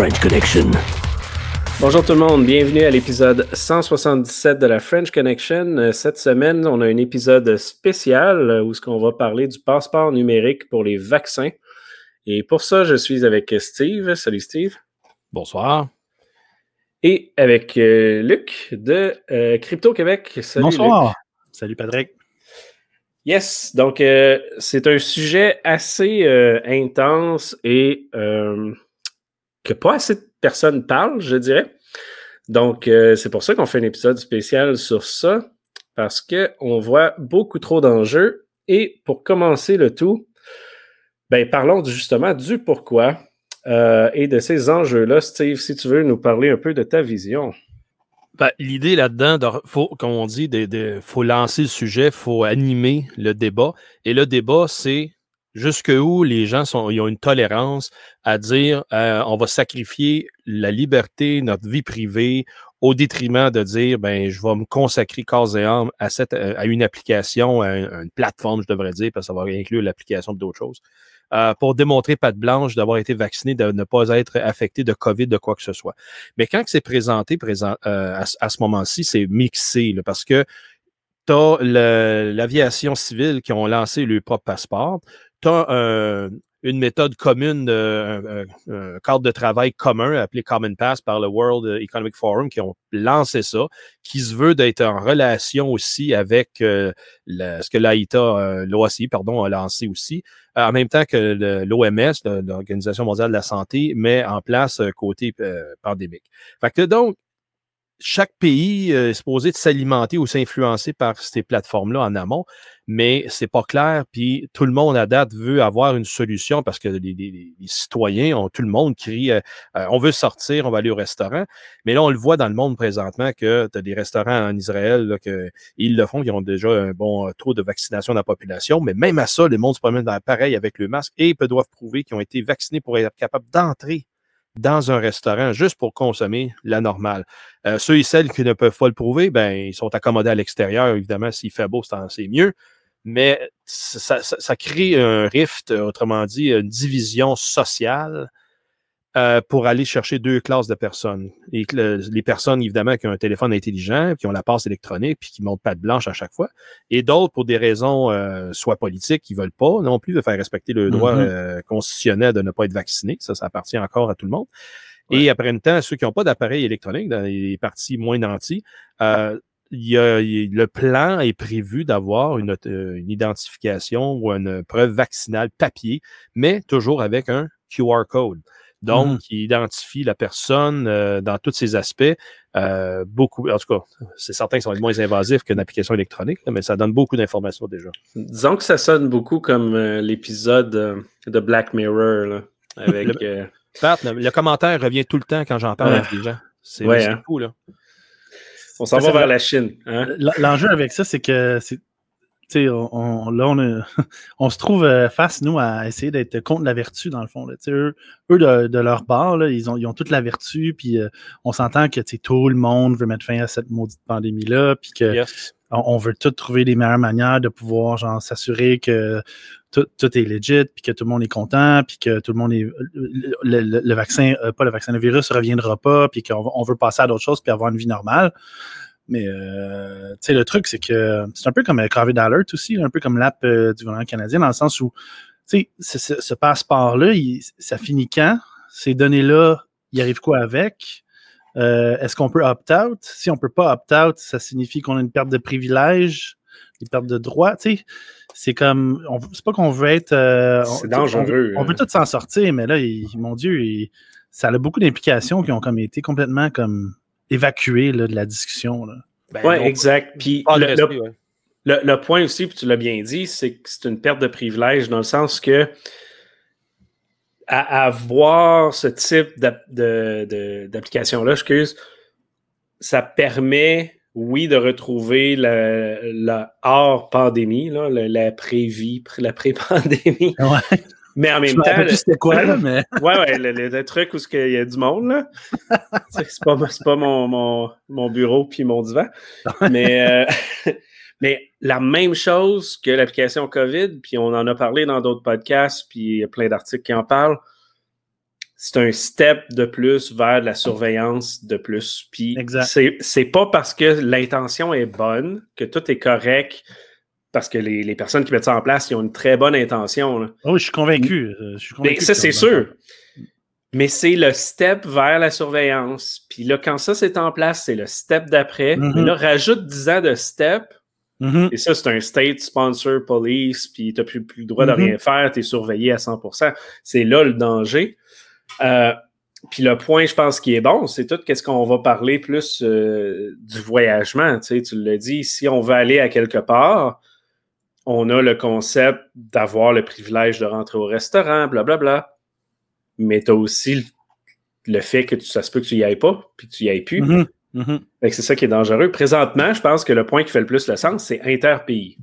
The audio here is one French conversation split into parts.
French Connection. Bonjour tout le monde, bienvenue à l'épisode 177 de la French Connection. Euh, cette semaine, on a un épisode spécial euh, où ce qu'on va parler du passeport numérique pour les vaccins. Et pour ça, je suis avec Steve. Salut Steve. Bonsoir. Et avec euh, Luc de Crypto Québec. Salut Bonsoir. Salut Patrick. Yes, donc c'est un sujet assez intense et que pas assez de personnes parlent, je dirais. Donc, euh, c'est pour ça qu'on fait un épisode spécial sur ça, parce qu'on voit beaucoup trop d'enjeux. Et pour commencer le tout, ben, parlons justement du pourquoi euh, et de ces enjeux-là. Steve, si tu veux nous parler un peu de ta vision. Ben, L'idée là-dedans, faut, comme on dit, il faut lancer le sujet, il faut animer le débat. Et le débat, c'est jusqu'où les gens sont, ils ont une tolérance à dire euh, on va sacrifier la liberté, notre vie privée, au détriment de dire ben je vais me consacrer corps et âme à, cette, euh, à une application, à une, plateforme, je devrais dire, parce que ça va inclure l'application d'autres choses. Euh, pour démontrer patte blanche d'avoir été vacciné, de ne pas être affecté de COVID, de quoi que ce soit. Mais quand c'est présenté présent, à, ce moment-ci, c'est mixé, parce que tu as l'aviation civile qui ont lancé leur propre passeport tu as une méthode commune, un, cadre de travail commun appelé Common Pass par le World Economic Forum qui ont lancé ça, qui se veut d'être en relation aussi avec ce que l'AITA, l'OACI, pardon, a lancé aussi, en même temps que l'OMS, l'Organisation mondiale de la santé, met en place côté pandémique. Fait que donc, chaque pays est supposé s'alimenter ou s'influencer par ces plateformes-là en amont mais c'est pas clair. Puis tout le monde à date veut avoir une solution parce que les, citoyens, ont, tout le monde crie euh, euh, on veut sortir, on va aller au restaurant. Mais là, on le voit dans le monde présentement que tu as des restaurants en Israël là, que ils le font, qui ont déjà un bon taux de vaccination de la population. Mais même à ça, le monde se promène dans pareil avec le masque et ils doivent prouver qu'ils ont été vaccinés pour être capables d'entrer dans un restaurant juste pour consommer la normale. Euh, ceux et celles qui ne peuvent pas le prouver, ben, ils sont accommodés à l'extérieur. Évidemment, s'il fait beau, c'est mieux mais ça, crée un rift, autrement dit, une division sociale euh, pour aller chercher deux classes de personnes. Et les personnes, évidemment, qui ont un téléphone intelligent, qui ont la passe électronique, puis qui montent pas de blanche à chaque fois. Et d'autres, pour des raisons euh, soit politiques, qui veulent pas non plus de faire respecter le droit mm-hmm. euh, constitutionnel de ne pas être vacciné. Ça, ça appartient encore à tout le monde. Et après un temps, ceux qui n'ont pas d'appareil électronique, dans les parties moins nantis, le plan est prévu d'avoir une, euh, une, identification ou une preuve vaccinale papier, mais toujours avec un QR code. Donc, mmh. qui identifie la personne euh, dans tous ses aspects. Euh, beaucoup, en tout cas, c'est certain que ça va être moins invasif qu'une application électronique, mais ça donne beaucoup d'informations déjà. Disons que ça sonne beaucoup comme l'épisode de Black Mirror, là, avec... le, le, commentaire revient tout le temps quand j'en parle avec les gens. C'est ouais, hein. fou, là. On s'en va vers la Chine. Hein? L'enjeu avec ça, c'est que on, là, on, on, se trouve euh, face, nous, à essayer d'être contre la vertu, dans le fond. Eux, eux de, leur part, là, ils, ont, ils ont toute la vertu, puis euh, on s'entend que tout le monde veut mettre fin à cette maudite pandémie-là, puis que on, veut tout trouver les meilleures manières de pouvoir genre s'assurer que tout, tout, est legit, puis que tout le monde est content, puis que tout le monde est. Le, vaccin, euh, pas le vaccin, le virus ne reviendra pas, puis qu'on veut passer à d'autres choses, puis avoir une vie normale. Mais euh, le truc, c'est que c'est un peu comme COVID Alert aussi, un peu comme l'app euh, du gouvernement canadien, dans le sens où ce, ce passeport-là, ça finit quand? Ces données-là, il arrive quoi avec? Euh, est-ce qu'on peut opt-out? Si on ne peut pas opt-out, ça signifie qu'on a une perte de privilèges, une perte de droits. C'est comme. C'est pas qu'on veut être. Euh, c'est dangereux. On, veut, tout s'en sortir, mais là, mon Dieu, ça a beaucoup d'implications qui ont comme été complètement comme évacuées de la discussion. Ben, oui, exact. Puis le, point aussi, puis tu l'as bien dit, c'est que c'est une perte de privilèges dans le sens que à avoir ce type d'application-là, excuse, ça permet, oui, de retrouver la, hors pandémie, là, la, pré-vie, la pré-pandémie. Ouais. Mais en même temps. c'était quoi, là, mais. ouais, ouais, le, truc où il y a du monde, là. c'est pas, pas mon, mon, mon, bureau puis mon divan. mais, euh, mais la même chose que l'application COVID, puis on en a parlé dans d'autres podcasts, puis il y a plein d'articles qui en parlent. c'est un step de plus vers la surveillance de plus. Puis c'est pas parce que l'intention est bonne que tout est correct, parce que les, les personnes qui mettent ça en place, ils ont une très bonne intention. là. Oui, je suis convaincu. euh, Je suis Mais ça, c'est sûr. Mais c'est le step vers la surveillance. Puis là, quand ça c'est en place, c'est le step d'après. Mhm. Mais là, rajoute 10 ans de step. Mhm. Et ça, c'est un state sponsor police. Puis tu n'as plus, plus le droit de Mhm. rien faire. Tu es surveillé à 100%. C'est là le danger. Euh, puis le point, je pense, qui est bon, c'est tout qu'est-ce qu'on va parler plus euh, du voyagement. Tu sais, tu l'as dit, si on veut aller à quelque part, on a le concept d'avoir le privilège de rentrer au restaurant, blablabla. Mais tu as aussi le, fait que tu, ça se peut que tu y ailles pas, puis que tu y ailles plus. Mhm. Mhm. Fait que C'est ça qui est dangereux. Présentement, je pense que le point qui fait le plus le sens, c'est interpays.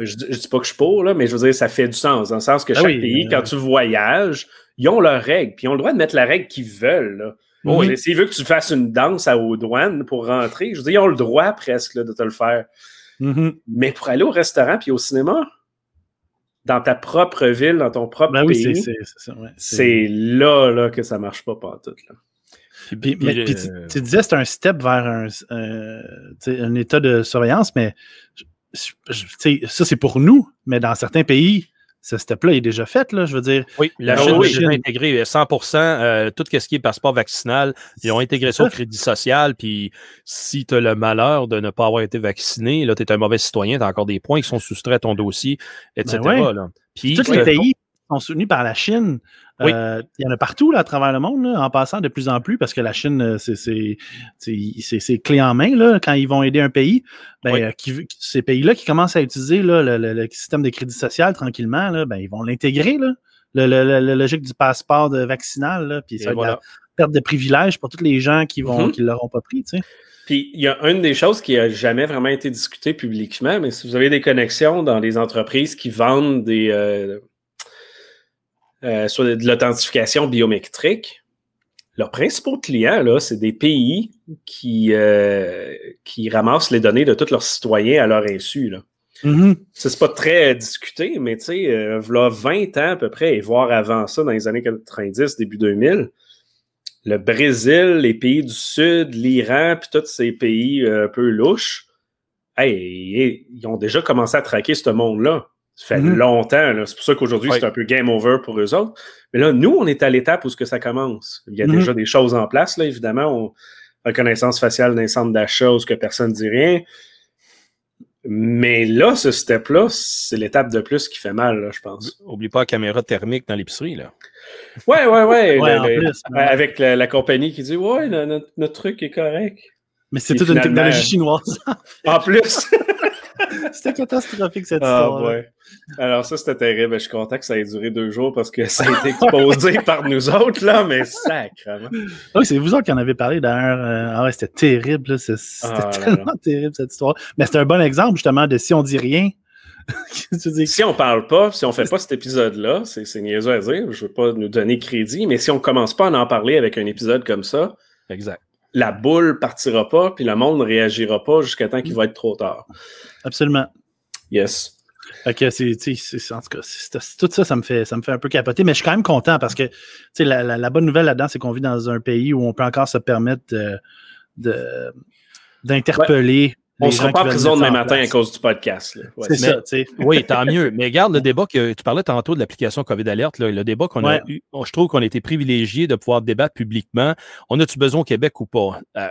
Je, dis- je dis pas que je suis pour, là, mais je veux dire, ça fait du sens. Dans le sens que Ah chaque oui, pays, euh, quand tu voyages, ils ont leurs règles. Puis ils ont le droit de mettre la règle qu'ils veulent. Là. Mhm. Veux dire, S'ils veulent que tu fasses une danse à aux douanes pour rentrer, je veux dire, ils ont le droit presque là, de te le faire. Mhm. Mais pour aller au restaurant puis au cinéma, dans ta propre ville, dans ton propre Ben pays, c'est- ouais. là, là que ça marche pas pantoute. Là. Puis, Puis, puis, mais- puis tu, tu disais c'est un step vers un, euh, un état de surveillance, mais je- je- ça c'est pour nous, mais dans certains pays, ce step-là est déjà fait. Là, je veux dire, Oui, la Ah Chine oui. a déjà intégré 100% euh, tout ce qui est passeport vaccinal. Ils ont intégré ça au crédit social. Puis si tu as le malheur de ne pas avoir été vacciné, là, tu es un mauvais citoyen, tu as encore des points qui sont soustraits à ton dossier, etc. Ben ouais. là. Puis, tous euh, les pays sont soutenus par la Chine. Oui. Euh, il y en a partout là, à travers le monde, là, en passant de plus en plus, parce que la Chine, euh, c'est- clé en main là, quand ils vont aider un pays. Ben, Oui. euh, qui- ces pays-là qui commencent à utiliser là, le, le- le système de crédit social tranquillement, là, ben, ils vont l'intégrer. là. Le, le- le- la logique du passeport de vaccinal, là, puis ça va voilà. la perte de privilèges pour tous les gens qui Mhm. qui l'auront pas pris. Tu sais. Puis il y a une des choses qui a jamais vraiment été discutée publiquement, mais si vous avez des connexions dans les entreprises qui vendent des euh, euh, soit de l'authentification biométrique, leurs principaux clients, là, c'est des pays qui, euh, qui ramassent les données de tous leurs citoyens à leur insu. Là. Ça, c'est pas très discuté, mais tu sais, euh, v'là 20 ans à peu près, et voire avant ça, dans les années 90, début 2000, le Brésil, les pays du Sud, l'Iran, puis tous ces pays euh, un peu louches, hey, ils ont déjà commencé à traquer ce monde-là. Ça fait Mhm. longtemps. C'est pour ça qu'aujourd'hui, c'est un peu game over pour eux autres. Mais là, nous, on est à l'étape où ce que ça commence. Il y a Mhm. déjà des choses en place, là, évidemment. On, reconnaissance faciale d'un centre d'achat où ce que personne ne dit rien. Mais là, ce step-là, c'est l'étape de plus qui fait mal, là, je pense. Oublie pas la caméra thermique dans l'épicerie. là. Ouais, ouais, ouais. Ouais, le- en le- plus, ouais. Avec la, la compagnie qui dit Ouais, notre, notre truc est correct. Mais c'est toute une technologie chinoise. En plus. C'était catastrophique cette ah, histoire. ouais. Alors, ça, c'était terrible. Je suis content que ça ait duré deux jours parce que ça a été exposé par nous autres, là, mais sacrément. Ah Oui, c'est vous autres qui en avez parlé d'ailleurs. Euh, ah ouais, c'était terrible. C'était Ah là tellement là. terrible cette histoire. Mais c'est un bon exemple justement de si on dit rien. tu dis, Si on parle pas, si on fait pas cet épisode-là, c'est c'est niaiseux à dire, je veux pas nous donner crédit, mais si on commence pas à en parler avec un épisode comme ça, Exact. La boule partira pas, puis le monde ne réagira pas jusqu'à temps qu'il va être trop tard. absolument. Yes. Que c'est, en tout cas, tout ça, ça me, fait, ça me fait un peu capoter, mais je suis quand même content parce que la, la- la bonne nouvelle là-dedans, c'est qu'on vit dans un pays où on peut encore se permettre de- d'interpeller. On les sera pas en prison demain matin à cause du podcast. là. Ouais. C'est Mais- ça, tu sais. Oui, tant mieux. Mais regarde le débat que tu parlais tantôt de l'application COVID Alert, là, le débat qu'on Ouais. a eu. Je trouve qu'on a été privilégié de pouvoir débattre publiquement. On a-tu besoin au Québec ou pas? Euh,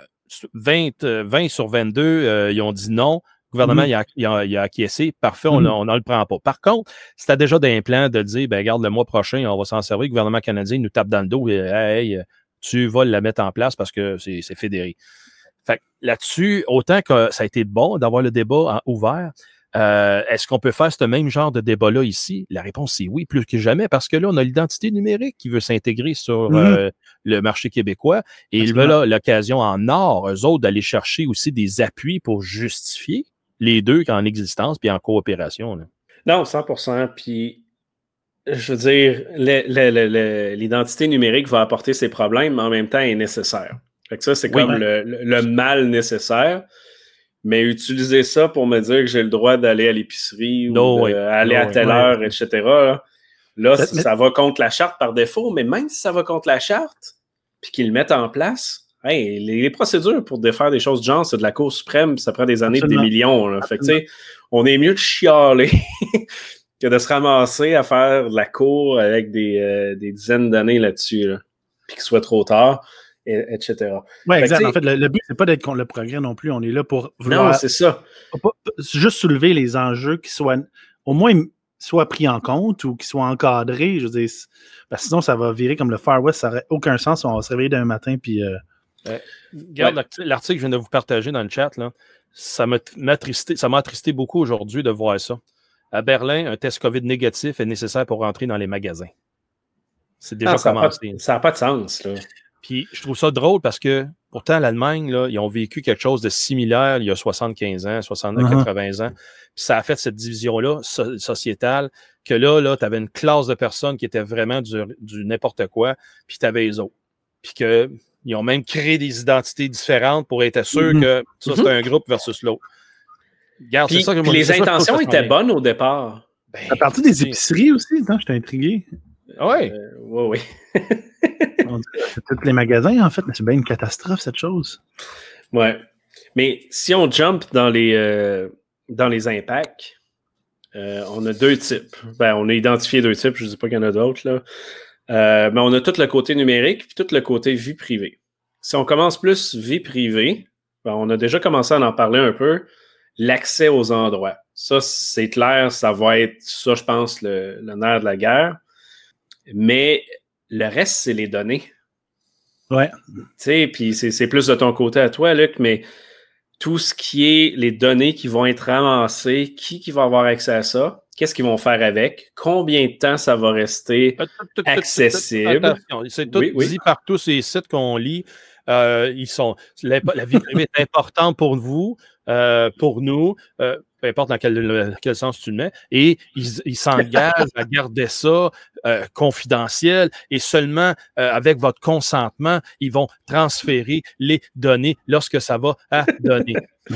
20, euh, 20 sur 22, euh, ils ont dit non. Le gouvernement Mhm. il a, il a- il a acquiescé. Parfait, on Mhm. ne le prend pas. Par contre, si tu as déjà des plans de dire, ben, regarde, le mois prochain, on va s'en servir, le gouvernement canadien nous tape dans le dos et hey, tu vas la mettre en place parce que c'est c'est fédéré. Là-dessus, autant que ça a été bon d'avoir le débat en- ouvert, euh, est-ce qu'on peut faire ce même genre de débat-là ici? La réponse c'est oui, plus que jamais, parce que là, on a l'identité numérique qui veut s'intégrer sur Mhm. euh, le marché québécois et ils veulent là, l'occasion en or, eux autres, d'aller chercher aussi des appuis pour justifier les deux en existence puis en coopération. là. Non, 100% Puis, je veux dire, l'identité numérique va apporter ses problèmes, mais en même temps, elle est nécessaire. Fait que ça, c'est Oui. comme le, le- le mal nécessaire. Mais utiliser ça pour me dire que j'ai le droit d'aller à l'épicerie ou No de- way. aller No à telle heure, etc., là, ça va contre la charte par défaut, mais même si ça va contre la charte, puis qu'ils le mettent en place, les, procédures pour défaire des choses de genre, c'est de la Cour suprême, ça prend des années et des millions. Fait que, on est mieux de chialer que de se ramasser à faire de la Cour avec des, euh, dizaines d'années là-dessus, puis qu'il soit trop tard, etc. Oui, exact. En fait, le, but, c'est pas d'être contre le progrès non plus. On est là pour Non, c'est ça. juste soulever les enjeux qui soient au moins soit pris en compte ou qui soient encadrés. Je veux dire, parce que sinon, ça va virer comme le Far West. Ça n'aurait aucun sens. On va se réveiller d'un matin puis. Euh, regarde l'article que je viens de vous partager dans le chat. Là, ça m'a attristé, ça attristé beaucoup aujourd'hui de voir ça. À Berlin, un test COVID négatif est nécessaire pour rentrer dans les magasins. C'est déjà ah, commencé. Ça n'a pas, de sens. Là. Puis je trouve ça drôle parce que pourtant, l'Allemagne, là, ils ont vécu quelque chose de similaire il y a 75 ans, 69, 80 uh-huh. ans. Puis ça a fait cette division-là sociétale que là, là tu avais une classe de personnes qui étaient vraiment du, n'importe quoi, puis tu avais les autres. Puis qu'ils ont même créé des identités différentes pour être sûr mm-hmm. que ça, c'est mm-être un groupe versus l'autre. Regarde, c'est ça que les intentions étaient bonnes au départ. Ben, à partir des épiceries aussi, j'étais intrigué. Oui. oui, oui. tous les magasins, en fait, mais c'est bien une catastrophe, cette chose. Ouais. Mais si on jump dans les, euh, dans les impacts, euh, on a deux types. Ben, on a identifié deux types, je ne dis pas qu'il y en a d'autres, là. Euh, mais on a tout le côté numérique puis tout le côté vie privée. Si on commence plus vie privée, ben, on a déjà commencé à en parler un peu, l'accès aux endroits. Ça, c'est clair, ça va être, ça, je pense, le nerf de la guerre. Mais le reste, c'est les données. Ouais. Tu sais, puis c'est plus de ton côté à toi, Luc, mais tout ce qui est les données qui vont être ramassées, qui, qui va avoir accès à ça, qu'est-ce qu'ils vont faire avec, combien de temps ça va rester accessible? C'est tout dit par tous ces sites qu'on lit. Euh, ils sont, la, vie privée est importante pour vous, euh, pour nous. Euh, peu importe dans quel, sens tu le mets, et ils s'engagent à garder ça euh, confidentiel et seulement euh, avec votre consentement, ils vont transférer les données lorsque ça va à donner.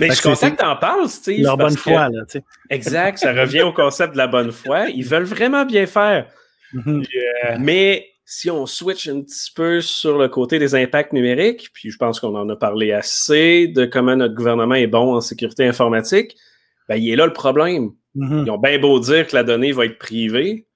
Mais je suis content que tu en parles, Steve. Leur bonne foi, là, tu sais. Exact, ça revient au concept de la bonne foi. Ils veulent vraiment bien faire. Mm-hmm. Euh, mais si on switch un petit peu sur le côté des impacts numériques, puis je pense qu'on en a parlé assez de comment notre gouvernement est bon en sécurité informatique, ben, il est là le problème. Mm-hmm. Ils ont bien beau dire que la donnée va être privée,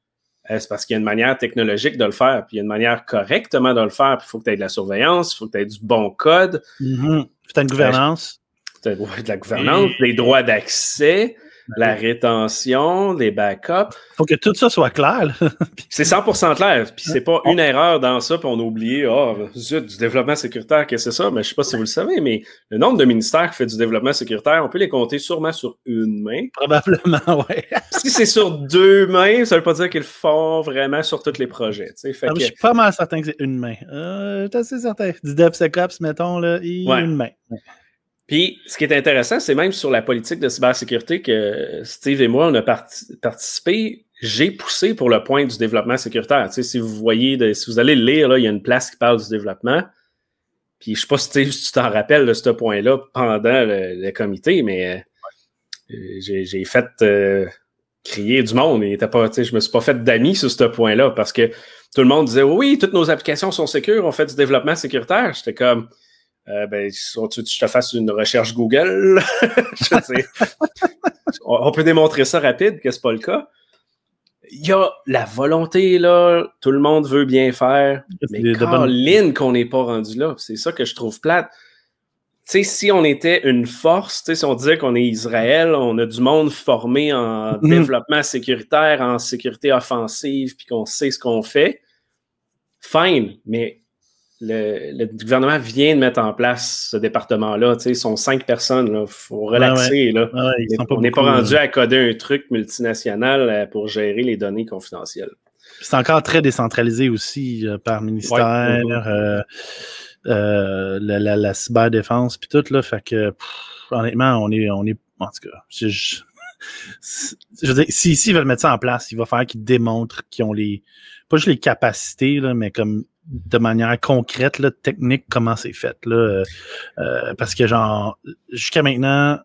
euh, c'est parce qu'il y a une manière technologique de le faire, puis il y a une manière correctement de le faire, puis il faut que tu aies de la surveillance, il faut que tu aies du bon code. Mm -hmm. Tu as une gouvernance. Tu as de la gouvernance, des droits d'accès. La rétention, les backups. Il faut que tout ça soit clair. c'est 100% clair. Puis c'est pas une erreur dans ça, puis on a oublié, oh, zut, du développement sécuritaire, qu'est-ce que c'est ça? Mais je sais pas si vous le savez, mais le nombre de ministères qui fait du développement sécuritaire, on peut les compter sûrement sur une main. Probablement, oui. si c'est sur deux mains, ça veut pas dire qu'ils le font vraiment sur tous les projets. Fait ah, Je suis pas mal certain que c'est une main. Euh, je assez certain. Du DevSecOps, mettons, là, une main. Puis, ce qui est intéressant, c'est même sur la politique de cybersécurité que Steve et moi, on a participé. J'ai poussé pour le point du développement sécuritaire. Si vous voyez, si vous allez le lire, il y a une place qui parle du développement. Puis, je sais pas, Steve, si tu t'en rappelles de ce point-là pendant le, comité, mais euh, j'ai fait euh, crier du monde. Et je me suis pas fait d'amis sur ce point-là parce que tout le monde disait oui, toutes nos applications sont sécures, on fait du développement sécuritaire. J'étais comme euh, ben, tu que je te fasse une recherche Google? on peut démontrer ça rapide, que c'est pas le cas. Il y a la volonté, là. Tout le monde veut bien faire. Mais ligne qu'on n'est pas rendu là. C'est ça que je trouve plate. Tu sais, si on était une force, si on disait qu'on est Israël, on a du monde formé en mm-hmm. développement sécuritaire, en sécurité offensive, puis qu'on sait ce qu'on fait, fine. Mais le, gouvernement vient de mettre en place ce département-là. Ils sont cinq personnes. Il faut relaxer. Là. on n'est pas rendu à coder un truc multinational euh, pour gérer les données confidentielles. C'est encore très décentralisé aussi euh, par ministère, euh, la, la, cyberdéfense, puis tout. Là, fait que, honnêtement, on est, on est. En tout cas, je, je, veux dire, si, si veulent mettre ça en place, il va falloir qu'ils démontrent qu'ils ont les. Pas juste les capacités, là, mais comme de manière concrète, là, technique, comment c'est fait. Là, euh, euh, parce que, genre, jusqu'à maintenant,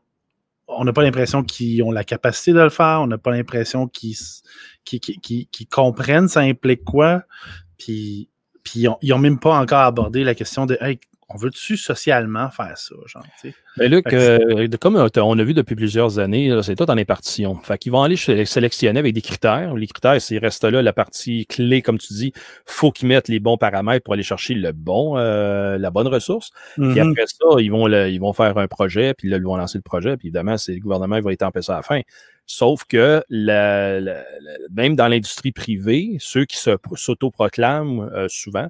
on n'a pas l'impression qu'ils ont la capacité de le faire, on n'a pas l'impression qu'ils comprennent ça implique quoi. Puis, puis ils n'ont même pas encore abordé la question de on veut-tu socialement faire ça? Genre, Mais Luc, euh, comme on a vu depuis plusieurs années, c'est tout en impartition. Fait qu'ils vont aller sélectionner avec des critères. Les critères, c'est reste là la partie clé, comme tu dis, faut qu'ils mettent les bons paramètres pour aller chercher le bon, euh, la bonne ressource. Puis mm-hmm. après ça, ils vont, ils vont faire un projet, puis là, ils vont lancer le projet, puis évidemment, c'est le gouvernement qui va étamper ça à la fin. Sauf que même dans l'industrie privée, ceux qui s'autoproclament euh, souvent,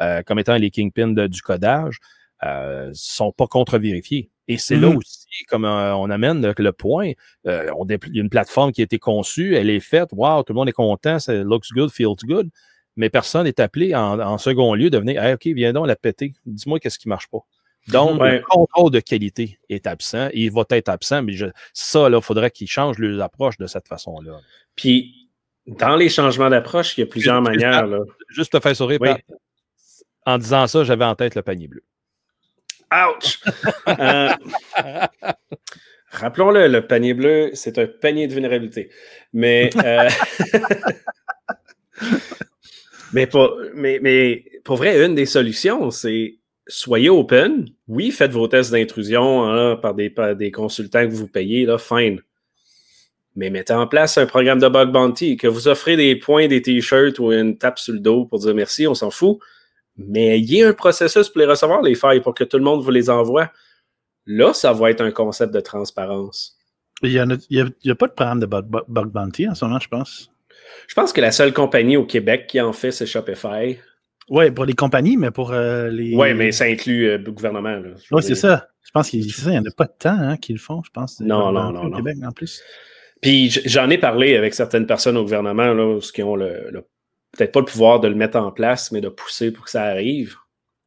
euh, comme étant les kingpins du codage, ne euh, sont pas contre-vérifiés. Et c'est là mm-hmm. aussi, comme euh, on amène le, point, on il y a une plateforme qui a été conçue, elle est faite, wow, tout le monde est content, ça looks good, feels good, mais personne n'est appelé en, second lieu de venir, OK, viens donc la péter, dis-moi qu'est-ce qui ne marche pas. Donc, le contrôle de qualité est absent, il va être absent, mais ça, il faudrait qu'ils changent leurs approches de cette façon-là. Puis, dans les changements d'approche, il y a plusieurs manières. Juste te faire sourire, en disant ça, j'avais en tête le panier bleu. Ouch! Euh, rappelons-le, le panier bleu, c'est un panier de vulnérabilité. Mais, euh, mais, pour, mais, mais pour vrai, une des solutions, c'est soyez open. Oui, faites vos tests d'intrusion hein, par, des, par des consultants que vous payez, là, fine. Mais mettez en place un programme de bug bounty, que vous offrez des points, des t-shirts ou une tape sur le dos pour dire merci, on s'en fout mais il y a un processus pour les recevoir, les failles, pour que tout le monde vous les envoie. Là, ça va être un concept de transparence. Il n'y a, pas de programme de bug, bounty en ce moment, je pense. Je pense que la seule compagnie au Québec qui en fait, c'est Shopify. Oui, pour les compagnies, mais pour euh, les. Oui, mais ça inclut euh, le gouvernement. Oui, c'est ça. Je pense qu'il n'y en a pas de temps hein, qu'ils le font, je pense. Non, non, non. Au Québec, en plus. Puis j'en ai parlé avec certaines personnes au gouvernement là, qui ont le, le peut-être pas le pouvoir de le mettre en place, mais de pousser pour que ça arrive.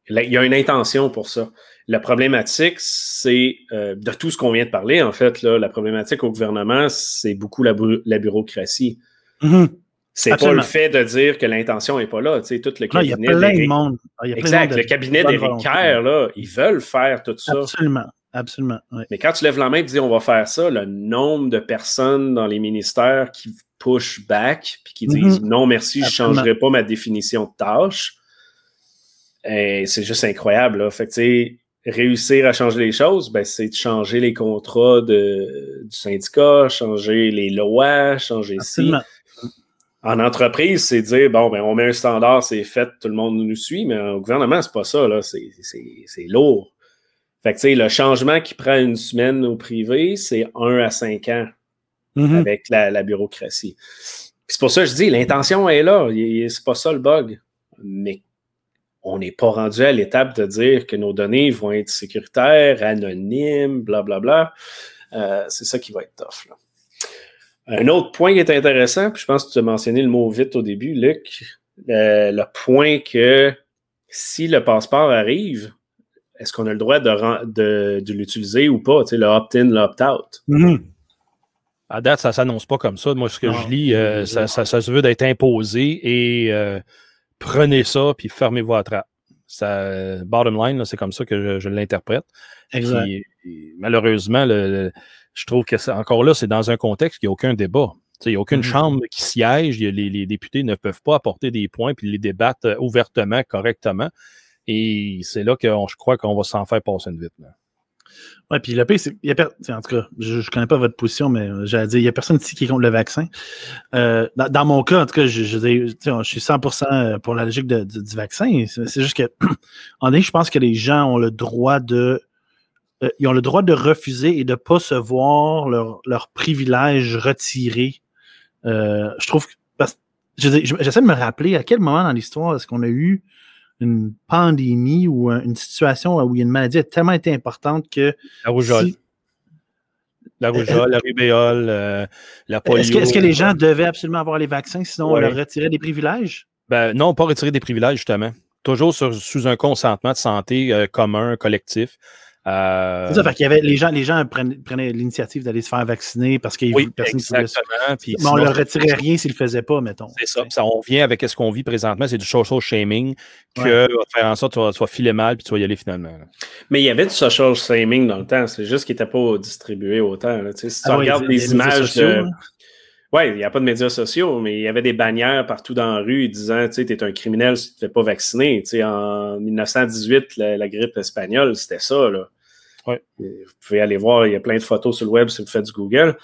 Il y a une intention pour ça. La problématique, c'est euh, de tout ce qu'on vient de parler, en fait, là, la problématique au gouvernement, c'est beaucoup la, bureaucratie. Mm-hmm. C'est pas le fait de dire que l'intention n'est pas là. Tu sais, tout le cabinet. il y a plein de monde. exact. le cabinet d'Éric Kerr, là, ils veulent faire tout ça. Absolument. Absolument. Mais quand tu lèves la main et dis on va faire ça, le nombre de personnes dans les ministères qui push back puis qui disent mhm. non merci, je ne changerai pas ma définition de tâche, c'est juste incroyable. Là. Fait que, réussir à changer les choses, ben, c'est de changer les contrats de, du syndicat, changer les lois, changer ci. En entreprise, c'est dire bon, ben, on met un standard, c'est fait, tout le monde nous suit, mais au gouvernement, c'est pas ça, là. C'est lourd. Fait que, le changement qui prend une semaine au privé, c'est un à cinq ans mm-hmm. avec la, bureaucratie. C'est pour ça que je dis, l'intention est là. C'est pas ça le bug. Mais on n'est pas rendu à l'étape de dire que nos données vont être sécuritaires, anonymes, blablabla. Bla, bla. Euh, c'est ça qui va être tough. Un autre point qui est intéressant, puis je pense que tu as mentionné le mot vite au début, Luc, euh, le point que si le passeport arrive, est-ce qu'on a le droit de, de, l'utiliser ou pas, tu sais, le opt-in, l'opt-out? Mm-hmm. À date, ça ne s'annonce pas comme ça. Moi, ce que je lis, euh, ça, se veut d'être imposé et euh, prenez ça puis fermez-vous à trappe. Ça, bottom line, c'est comme ça que je, l'interprète. malheureusement, je trouve que encore là, c'est dans un contexte qui n'y a aucun débat. Il n'y a aucune mm-hmm. chambre qui siège. les, les, députés ne peuvent pas apporter des points puis les débattre euh, ouvertement, correctement. Et c'est là que je crois qu'on va s'en faire passer une vite. Oui, puis le pire, c'est. en tout cas, je ne connais pas votre position, mais euh, j'allais dire, il n'y a personne ici qui est contre le vaccin. Euh, dans, mon cas, en tout cas, je, je, je suis 100% euh, pour la logique du vaccin. C'est juste que, en je pense que les gens ont le droit de. ils ont le droit de refuser et de ne pas se voir leur, leur privilège retiré. je trouve que. J'essaie de me rappeler à quel moment dans l'histoire est-ce qu'on a eu une pandémie ou une situation où une maladie a tellement été importante que. La rougeole. La rougeole, la rubéole, euh, la polio. Est-ce que, les gens devaient absolument avoir les vaccins, sinon on leur retirait des privilèges? Ben, non, pas retirer des privilèges, justement. Toujours sous un consentement de santé euh, commun, collectif. Euh, C'est ça, fait qu'il y avait, les gens, les gens prenaient, prenaient l'initiative d'aller se faire vacciner parce qu'il y oui, avait personne qui voulait Mais on sinon, leur retirait rien s'ils le faisaient pas, mettons. C'est ça. Puis ça, on vient avec ce qu'on vit présentement, c'est du social shaming que Ouais. faire en sorte que tu vas, tu vas filer mal puis tu vas y aller finalement. là. Mais il y avait du social shaming dans le temps, c'est juste qu'il n'était pas distribué autant. là. Tu sais, Si tu Ah ouais, regardes les- images sociaux, de. hein. Oui, il n'y a pas de médias sociaux, mais il y avait des bannières partout dans la rue disant, tu sais, t'es un criminel si tu ne te fais pas vacciner. Tu sais, en 1918, la, la grippe espagnole, c'était ça, là. Ouais. Vous pouvez aller voir, il y a plein de photos sur le web si vous faites du Google.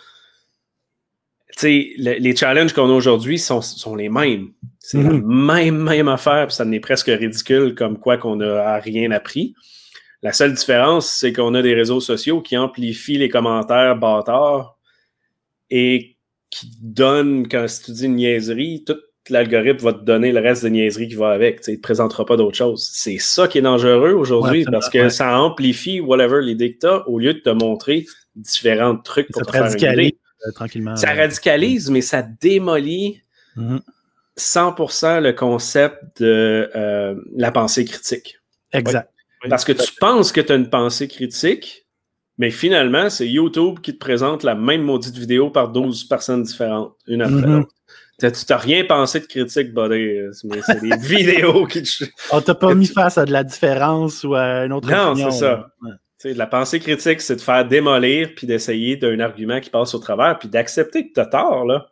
Tu sais, le- les challenges qu'on a aujourd'hui sont, sont les mêmes. C'est la même, même affaire, puis ça n'est presque ridicule comme quoi qu'on n'a rien appris. La seule différence, c'est qu'on a des réseaux sociaux qui amplifient les commentaires bâtards et qui donnent, quand si tu dis une niaiserie, tout l'algorithme va te donner le reste de niaiserie qui va avec. Tu sais, il ne te présentera pas d'autre chose. C'est ça qui est dangereux aujourd'hui Ouais, parce que ouais. ça amplifie whatever l'idée que tu as au lieu de te montrer différents trucs pour Ça te faire une radicalise idée. euh, tranquillement. Ça euh, radicalise, mais ça démolit mhm. 100% le concept de euh, la pensée critique. Exact. Parce que tu penses que tu as une pensée critique, mais finalement, c'est YouTube qui te présente la même maudite vidéo par 12 personnes différentes, une après Mhm. l'autre. T'as- Tu n'as rien pensé de critique, buddy, mais c'est des vidéos qui te... Tu On t'a pas mis face à de la différence ou à une autre Non, opinion, c'est ça. Ouais. de la pensée critique, c'est de faire démolir puis d'essayer d'un argument qui passe au travers puis d'accepter que tu as tort, là.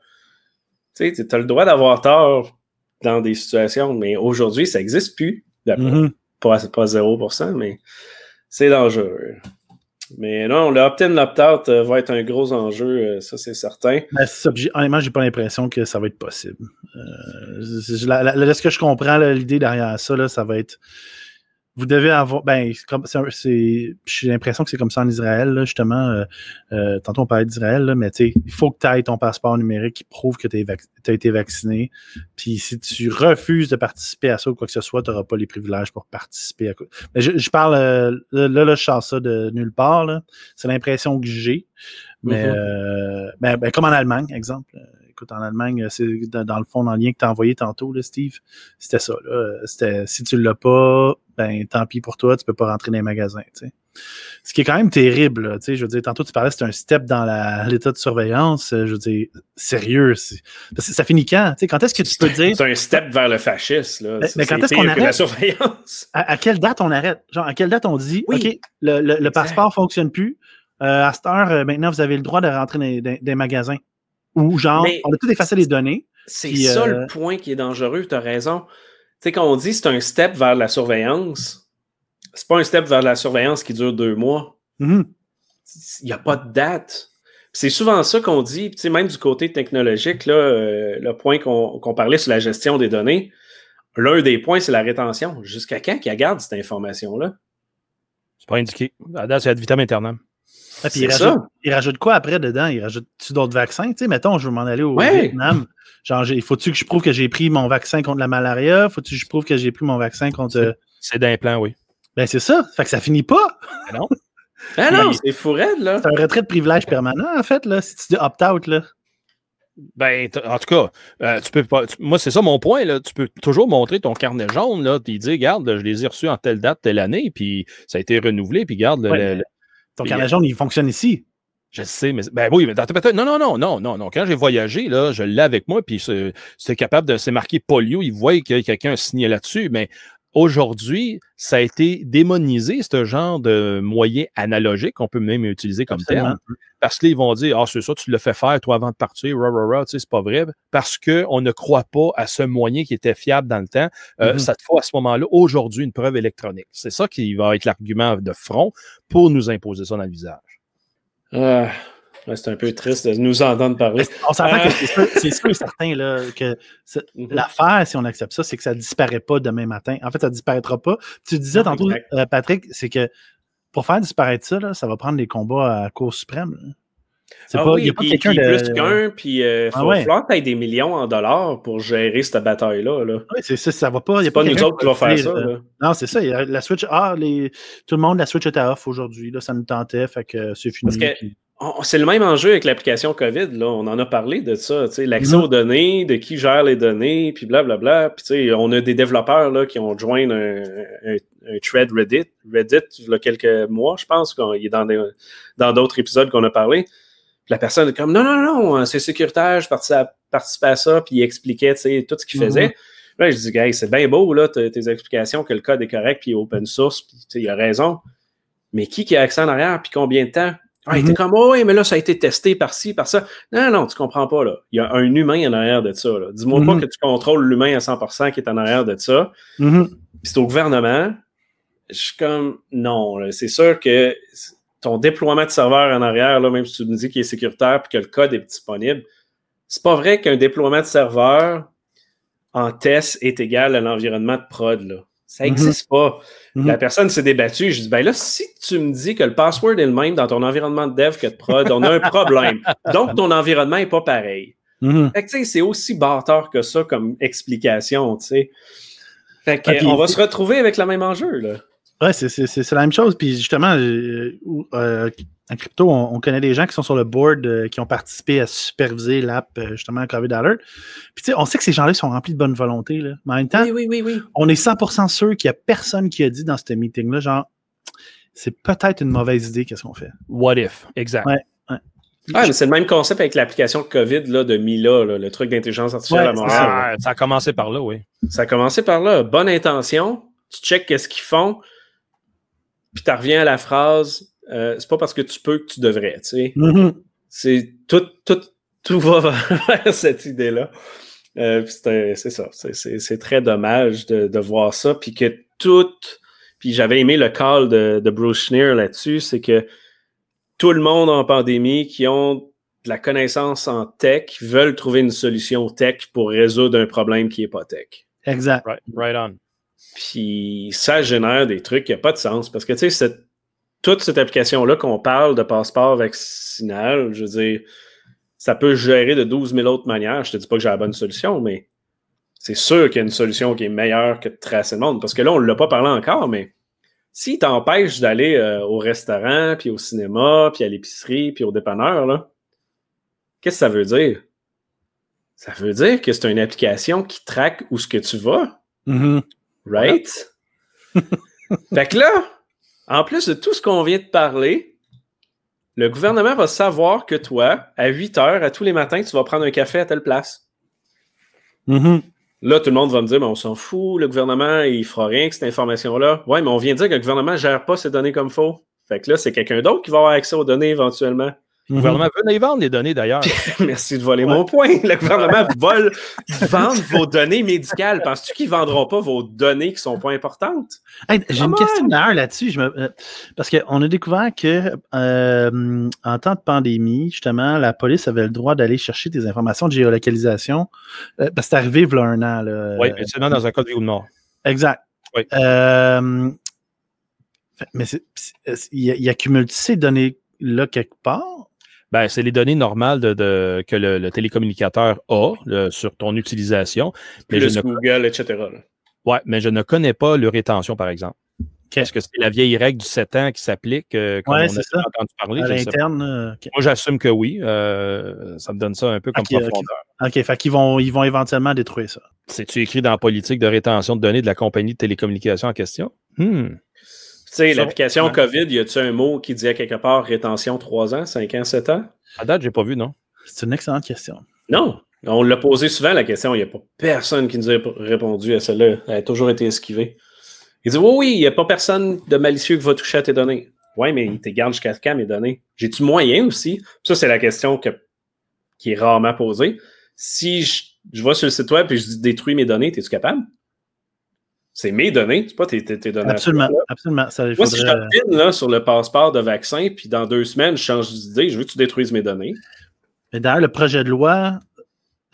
Tu as le droit d'avoir tort dans des situations, mais aujourd'hui, ça n'existe plus. Mhm. pas, pas 0%, mais c'est dangereux. Mais non, le opt-in, l'opt-out euh, va être un gros enjeu, euh, ça c'est certain. Ben, c'est ça. Honnêtement, j'ai pas l'impression que ça va être possible. Euh, c'est- la- la- de ce que je comprends, l'idée derrière ça, là, ça va être. Vous devez avoir. Ben, c'est j'ai l'impression que c'est comme ça en Israël, là, justement. euh, euh, tantôt, on parlait d'Israël, mais tu sais, il faut que tu ailles ton passeport numérique qui prouve que tu as été vacciné. Puis si tu refuses de participer à ça ou quoi que ce soit, tu n'auras pas les privilèges pour participer à quoi. Mais je, je parle. euh, là, là, je sors ça de nulle part. C'est l'impression que j'ai. Mais euh, ben, ben, comme en Allemagne, exemple. Euh, Écoute, en Allemagne, c'est dans, le fond, dans le lien que tu as envoyé tantôt, là, Steve, c'était ça. Là. C'était, si tu l'as pas, ben tant pis pour toi, tu peux pas rentrer dans les magasins. Ce qui est quand même terrible. Là, tu sais, je veux dire, tantôt tu parlais, c'est un step dans la- l'état de surveillance. euh, Je veux dire, sérieux. c'est- parce que ça finit quand? Quand est-ce que tu peux dire C'est un step vers le fascisme. Là. Mais- C'est- mais quand c'est est-ce qu'on que la arrête? surveillance? à, à quelle date on arrête? Genre, à quelle date on dit, Oui, OK, le, le- le passeport fonctionne plus. Euh, à cette heure, euh, maintenant, vous avez le droit de rentrer dans, dans- dans les magasins. Ou genre, Mais- on a tout effacé les données. C'est ça euh, le point qui est dangereux, tu as raison. Tu sais, quand on dit c'est un step vers la surveillance, c'est pas un step vers la surveillance qui dure deux mois. Mhm. Il n'y a pas de date. C'est souvent ça qu'on dit, tu sais, même du côté technologique, là, euh, le point qu'on parlait sur la gestion des données, l'un des points, c'est la rétention. Jusqu'à quand qu'ils gardent cette information-là? C'est pas indiqué. À date, c'est ad vitam aeternam. Ah, puis il, rajoute, il rajoute quoi après dedans? Il rajoute-tu d'autres vaccins? Tu sais, mettons, je veux m'en aller au Ouais. Vietnam. Genre, faut-tu que je prouve que j'ai pris mon vaccin contre la malaria? Faut-tu que je prouve que j'ai pris mon vaccin contre. euh, C'est d'implant, oui. Ben, c'est ça. Fait que ça finit pas. Ah non, Mais- c'est fou raide, là. C'est un retrait de privilège permanent, en fait, là, si tu dis opt-out, là. Ben, en tout cas, euh, tu peux pas. tu- moi, c'est ça mon point. Là. Tu peux toujours montrer ton carnet jaune, là, puis dire, regarde, je les ai reçus en telle date, telle année, puis ça a été renouvelé, puis garde le- Ouais, le- le- Ton carnet jaune, il fonctionne ici. Je sais, mais ben oui, mais dans- peut-être. Non, non, non, non, non, non. Quand j'ai voyagé, là, je l'ai avec moi, puis c'est- c'était capable de. C'est marqué polio, ils voient que quelqu'un a signé là-dessus, mais aujourd'hui, ça a été démonisé, ce genre de moyen analogique, qu'on peut même utiliser comme terme. Parce que là, ils vont dire Ah, c'est ça, tu l'as fait faire, toi, avant de partir, rah, rah, rah, tu sais, c'est pas vrai. Parce qu'on ne croit pas à ce moyen qui était fiable dans le temps. Euh. Ça te faut à ce moment-là, aujourd'hui, une preuve électronique. C'est ça qui va être l'argument de front pour nous imposer ça dans le visage. Ah, ouais, c'est un peu triste de nous entendre parler. On s'entend Euh. que c'est sûr, c'est sûr et certain là, que Mhm. l'affaire, si on accepte ça, c'est que ça ne disparaît pas demain matin. En fait, ça ne disparaîtra pas. Tu disais tantôt, euh, Patrick, c'est que pour faire disparaître ça, là, ça va prendre des combats à Cour suprême. là. C'est Ah pas, oui, il n'y a pas puis- quelqu'un puis de. plus qu'un, puis il Ah faut ouais. falloir que tu des millions en dollars pour gérer cette bataille-là. Là. Ouais, c'est ça, ça va pas. Il y a C'est pas nous autres qui va faire ça. euh, là. Non, c'est ça. y La Switch, ah, les, tout le monde, la Switch était off aujourd'hui. Là, ça nous tentait, fait que c'est fini. Parce que- puis- On- C'est le même enjeu avec l'application COVID. Là. On en a parlé de ça. L'accès Mhm. aux données, de qui gère les données, puis blablabla. Puis on a des développeurs là, qui ont joint un, un- un thread Reddit, Reddit, il y a quelques mois, je pense, qu'il est dans dans d'autres épisodes qu'on a parlé. la personne est comme non, non, non, c'est sécuritaire, je participais à, ça, puis il expliquait tout ce qu'il mm-hmm. faisait. Là, je dis, hey, c'est bien beau, là, tes explications, que le code est correct, puis open source, puis il a raison. Mais qui qui a accès en arrière, puis combien de temps? Ah, il était mhm. comme, oh, oui, mais là, ça a été testé par ci, par ça. Non, non, tu comprends pas, là. Il y a un humain en arrière de ça, Dis-moi pas mhm. que tu contrôles l'humain à 100% qui est en arrière de ça. Mhm. C'est au gouvernement. Je suis comme, non, c'est sûr que ton déploiement de serveur en arrière, là, même si tu me dis qu'il est sécuritaire et que le code est disponible, c'est pas vrai qu'un déploiement de serveur en test est égal à l'environnement de prod, là. Ça n'existe mhm. Pas. Mhm. La personne s'est débattue. Je dis, ben là, si tu me dis que le password est le même dans ton environnement de dev que de prod, on a un problème. Donc, ton environnement n'est pas pareil. Fait que, c'est aussi bâtard que ça comme explication, tu sais. Fait que, on va se retrouver avec le même enjeu, là. Ouais, c'est la même chose. Puis justement, euh, euh, en crypto, on, connaît des gens qui sont sur le board, euh, qui ont participé à superviser l'app, justement, COVID Alert. Puis tu sais, on sait que ces gens-là sont remplis de bonne volonté. Là. Mais en même temps, on est 100% sûr qu'il n'y a personne qui a dit dans ce meeting-là, genre, c'est peut-être une mauvaise idée, qu'est-ce qu'on fait? What if? Exact. Ouais. Ah, mais c'est le même concept avec l'application COVID là, de Mila, le truc d'intelligence artificielle à Montréal. Ça, ça, a commencé par là, oui. Ça a commencé par là. Bonne intention, tu checkes qu'est-ce qu'ils font, puis tu reviens à la phrase euh, c'est pas parce que tu peux que tu devrais, tu sais. Mm-hmm. C'est tout, tout, tout va vers cette idée-là. Euh, c'est ça. C'est très dommage de, de, voir ça. Puis que tout. Puis j'avais aimé le call de, de Bruce Schneer là-dessus, c'est que tout le monde en pandémie qui ont de la connaissance en tech veulent trouver une solution tech pour résoudre un problème qui n'est pas tech. Exact. right on. Puis ça génère des trucs qui n'ont pas de sens. Parce que, tu sais, toute cette application-là qu'on parle de passeport vaccinal, je veux dire, ça peut gérer de 12 000 autres manières. Je te dis pas que j'ai la bonne solution, mais c'est sûr qu'il y a une solution qui est meilleure que de tracer le monde. Parce que là, on ne l'a pas parlé encore, mais s'il t'empêche d'aller euh, au restaurant, puis au cinéma, puis à l'épicerie, puis au dépanneur, là, qu'est-ce que ça veut dire? Ça veut dire que c'est une application qui traque où ce que tu vas. Mm-hmm. Right? fait que là, en plus de tout ce qu'on vient de parler, le gouvernement va savoir que toi, à 8 heures, à tous les matins, tu vas prendre un café à telle place. Mm-hmm. Là, tout le monde va me dire, mais on s'en fout, le gouvernement, il fera rien avec cette information-là. Ouais, mais on vient de dire que le gouvernement ne gère pas ces données comme il faut. Fait que là, c'est quelqu'un d'autre qui va avoir accès aux données éventuellement. Le gouvernement veut les vendre, les données d'ailleurs. Merci de voler mon point. Le gouvernement vole, vendre vos données médicales. Penses-tu qu'ils ne vendront pas vos données qui ne sont pas importantes? J'ai une question d'ailleurs là-dessus. Euh, parce qu'on a découvert que euh, en temps de pandémie, justement, la police avait le droit d'aller chercher des informations de géolocalisation. Euh, parce que c'est arrivé il y a un an. oui, seulement dans un cas de vie ou Nord. Exact. Oui. mais il accumule ces données-là quelque part? Ben, c'est les données normales de, que le, télécommunicateur a sur ton utilisation. Mais je Google, etc. Oui, mais je ne connais pas leur rétention, par exemple. Est-ce que c'est la vieille règle du 7 ans qui s'applique, euh, comme on a entendu parler? À l'interne? Euh, Moi, j'assume que oui. Euh, ça me donne ça un peu comme profondeur. OK, fait qu'ils vont, ils vont éventuellement détruire ça. C'est-tu écrit dans la politique de rétention de données de la compagnie de télécommunication en question? Hmm. Tu sais, l'application COVID, y a-tu un mot qui disait quelque part rétention 3 ans, 5 ans, 7 ans? À date, j'ai pas vu, non. C'est une excellente question. Non. On l'a posé souvent, la question. Il n'y a pas personne qui nous a répondu à celle-là. Elle a toujours été esquivée. Il dit Oui, oui, il n'y a pas personne de malicieux qui va toucher à tes données. Oui, mais il te garde jusqu'à quand mes données? J'ai-tu moyen aussi? Ça, c'est la question qui est rarement posée. Si je, je vais sur le site web et je détruis mes données, es-tu capable? C'est mes données, c'est pas tes, données. Absolument, absolument. Ça, Moi, si je t'appelle là, sur le passeport de vaccin, puis dans deux semaines, je change d'idée, je veux que tu détruises mes données. Mais d'ailleurs, le projet de loi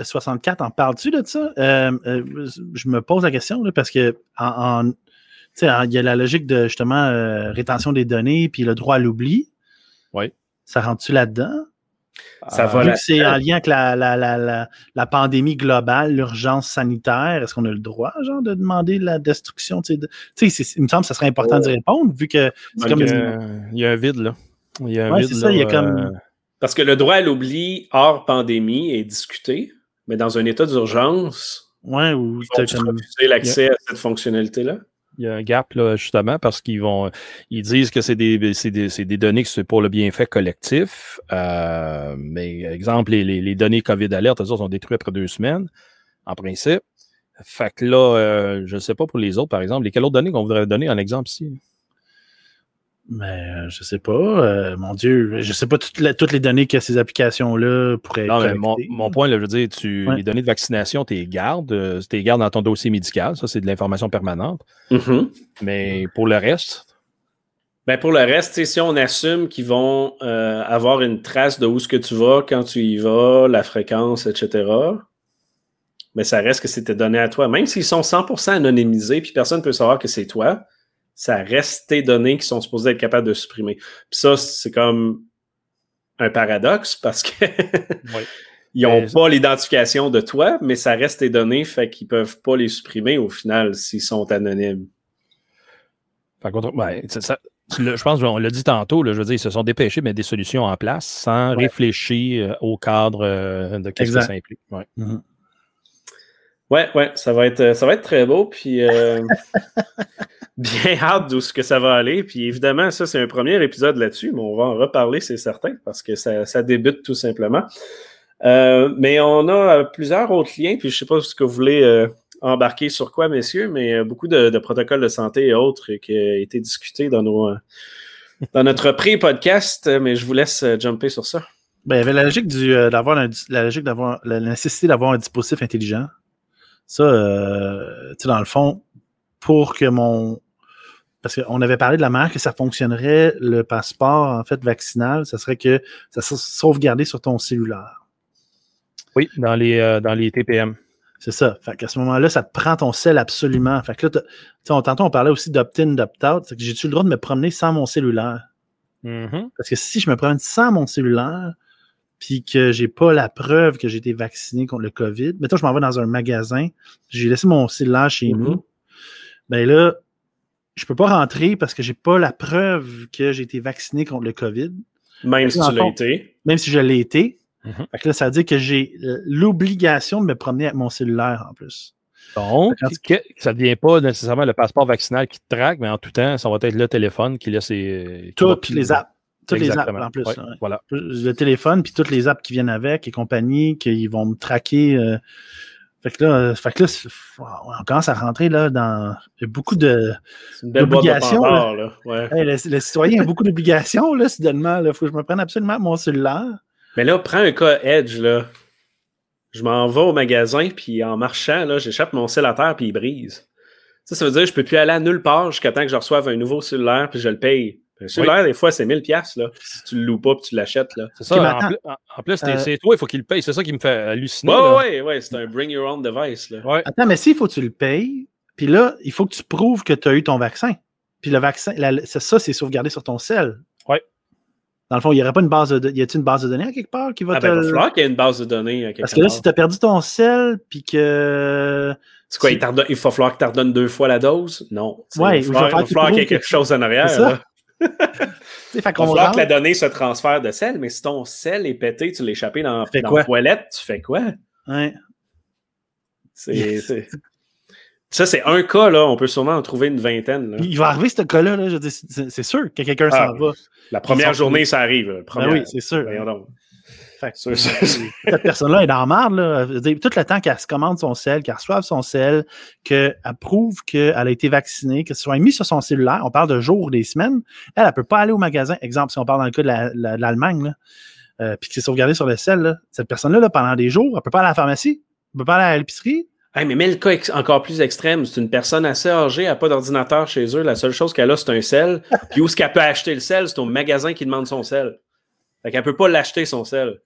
64, en parles-tu de ça? Euh, euh, je me pose la question parce que en, il y a la logique de justement euh, rétention des données puis le droit à l'oubli. Oui. Ça rentre-tu là-dedans? Ça va Vu que c'est en lien avec la, la, la, la pandémie globale, l'urgence sanitaire, est-ce qu'on a le droit, genre, de demander la destruction? Tu sais, il me semble que ça serait important d'y répondre, vu que c'est comme. Il y a un vide, là. Il y a un vide. Ça, il y a comme... Euh, parce que le droit à l'oubli hors pandémie est discuté, mais dans un état d'urgence, ouais, où tu as refuser l'accès à cette fonctionnalité-là? Il y a un gap, là, justement, parce qu'ils vont. Ils disent que c'est des, des, des, données que c'est pour le bienfait collectif. Euh, mais, exemple, les, les, données COVID alerte, elles sont détruites après deux semaines, en principe. Fait que là, euh, je ne sais pas pour les autres, par exemple. Les quelles autres données qu'on voudrait donner en exemple ici? Mais euh, je sais pas. Euh, mon Dieu, je sais pas toutes les données que ces applications-là pourraient non, mon, mon, point, là, je veux dire, tu, les données de vaccination, tu les gardes. Euh, tu les gardes dans ton dossier médical. Ça, c'est de l'information permanente. Mm-hmm. Mais pour le reste? Ben pour le reste, si on assume qu'ils vont avoir une trace de où ce que tu vas, quand tu y vas, la fréquence, etc., mais ben, ça reste que c'était donné à toi. Même s'ils sont 100% anonymisés, puis personne ne peut savoir que c'est toi, ça reste tes données qui sont supposées être capables de supprimer. Puis ça, c'est comme un paradoxe parce que ils n'ont pas l'identification de toi, mais ça reste tes données, fait qu'ils ne peuvent pas les supprimer au final s'ils sont anonymes. Par contre, je pense qu'on l'a dit tantôt, je veux dire, ils se sont dépêchés de mettre des solutions en place sans réfléchir euh, au cadre euh, de qu'est-ce que ça implique. Ouais. Mm-hmm. Ouais, ouais, ça va être, ça va être très beau. Puis euh, bien hâte d'où ce que ça va aller. Puis évidemment, ça, c'est un premier épisode là-dessus, mais on va en reparler, c'est certain, parce que ça, ça débute tout simplement. Euh, mais on a plusieurs autres liens, puis je sais pas ce que vous voulez euh, embarquer sur quoi, messieurs, mais beaucoup de, protocoles de santé et autres qui ont été discutés dans, nos, dans notre pré-podcast, mais je vous laisse jumper sur ça. Ben, il y avait la logique du, d'avoir la logique d'avoir la nécessité d'avoir un dispositif intelligent. Ça, euh, tu sais, dans le fond, pour que mon. Parce qu'on avait parlé de la manière que ça fonctionnerait, le passeport, en fait, vaccinal, ça serait que ça serait sauvegardé sur ton cellulaire. Oui, dans les, euh, dans les TPM. C'est ça. Fait qu'à ce moment-là, ça te prend ton sel absolument. Fait que là, on, tantôt, on parlait aussi d'opt-in, d'opt-out. C'est que j'ai-tu le droit de me promener sans mon cellulaire? Mm-hmm. Parce que si je me promène sans mon cellulaire, puis que j'ai pas la preuve que j'ai été vacciné contre le COVID, mettons, je m'en vais dans un magasin, j'ai laissé mon cellulaire chez nous, mm-hmm. ben là, je peux pas rentrer parce que j'ai pas la preuve que j'ai été vacciné contre le COVID. Même si tu l'as été. Même si je l'ai été. Mm-hmm. Fait que là, ça veut dire que j'ai l'obligation de me promener avec mon cellulaire en plus. Donc, ça ne devient pas nécessairement le passeport vaccinal qui te traque, mais en tout temps, ça va être le téléphone qui laisse ses. Toutes les apps. Toutes les apps en plus. Voilà. Le téléphone, puis toutes les apps qui viennent avec et compagnie, qui vont me traquer. Euh, fait que là, fait que là on commence à rentrer là, dans beaucoup de d'obligations. le, citoyen a beaucoup d'obligations, là, soudainement. Il faut que je me prenne absolument mon cellulaire. Mais là, prends un cas Edge, là. Je m'en vais au magasin, puis en marchant, là, j'échappe mon cell à terre, puis il brise. Ça, ça veut dire que je ne peux plus aller à nulle part jusqu'à temps que je reçoive un nouveau cellulaire, puis je le paye. Celui-là, des fois, c'est 1000 pièces là, si tu le loues pas puis tu l'achètes. là. C'est ça. En, plus, euh, c'est toi, il faut qu'il le paye. C'est ça qui me fait halluciner. Oui, oui, oui. C'est un bring your own device. Là. Attends, mais s'il faut que tu le payes, puis là, il faut que tu prouves que tu as eu ton vaccin. Puis le vaccin, ça, c'est sauvegardé sur ton sel. Oui. Dans le fond, il n'y aurait pas une base de y a une base de données à quelque part qui va ah, ben, Il va falloir qu'il y ait une base de données à quelque Parce que là, si tu as perdu ton sel, puis que. C'est quoi, il, il, va falloir que tu redonnes deux fois la dose? Non. Ouais, il va falloir, qu'il y ait quelque chose en arrière. Il va falloir que la donnée se transfère de sel, mais si ton sel est pété, tu l'as échappé dans, dans la toilette, tu fais quoi? Ouais. C'est. Ça, c'est un cas, là. On peut sûrement en trouver une vingtaine. Il va arriver ce cas-là, là, c'est sûr que quelqu'un s'en ah, va. La première journée, ça arrive. Ben oui, c'est sûr. Cette personne-là est dans la marde. Là. Tout le temps qu'elle se commande son sel, qu'elle reçoive son sel, qu'elle prouve qu'elle a été vaccinée, que ce soit mis sur son cellulaire, on parle de jours, des semaines, elle ne peut pas aller au magasin. Exemple, si on parle dans le cas de l'Allemagne, euh, puis que c'est sauvegardé sur le sel, cette personne-là, pendant des jours, elle ne peut pas aller à la pharmacie, elle ne peut pas aller à l'épicerie. mais mets le cas encore plus extrême. C'est une personne assez âgée, elle n'a pas d'ordinateur chez eux. La seule chose qu'elle a, c'est un sel. Puis où est-ce qu'elle peut acheter le sel? C'est au magasin qui demande son sel. Fait qu'elle ne peut pas l'acheter, son sel.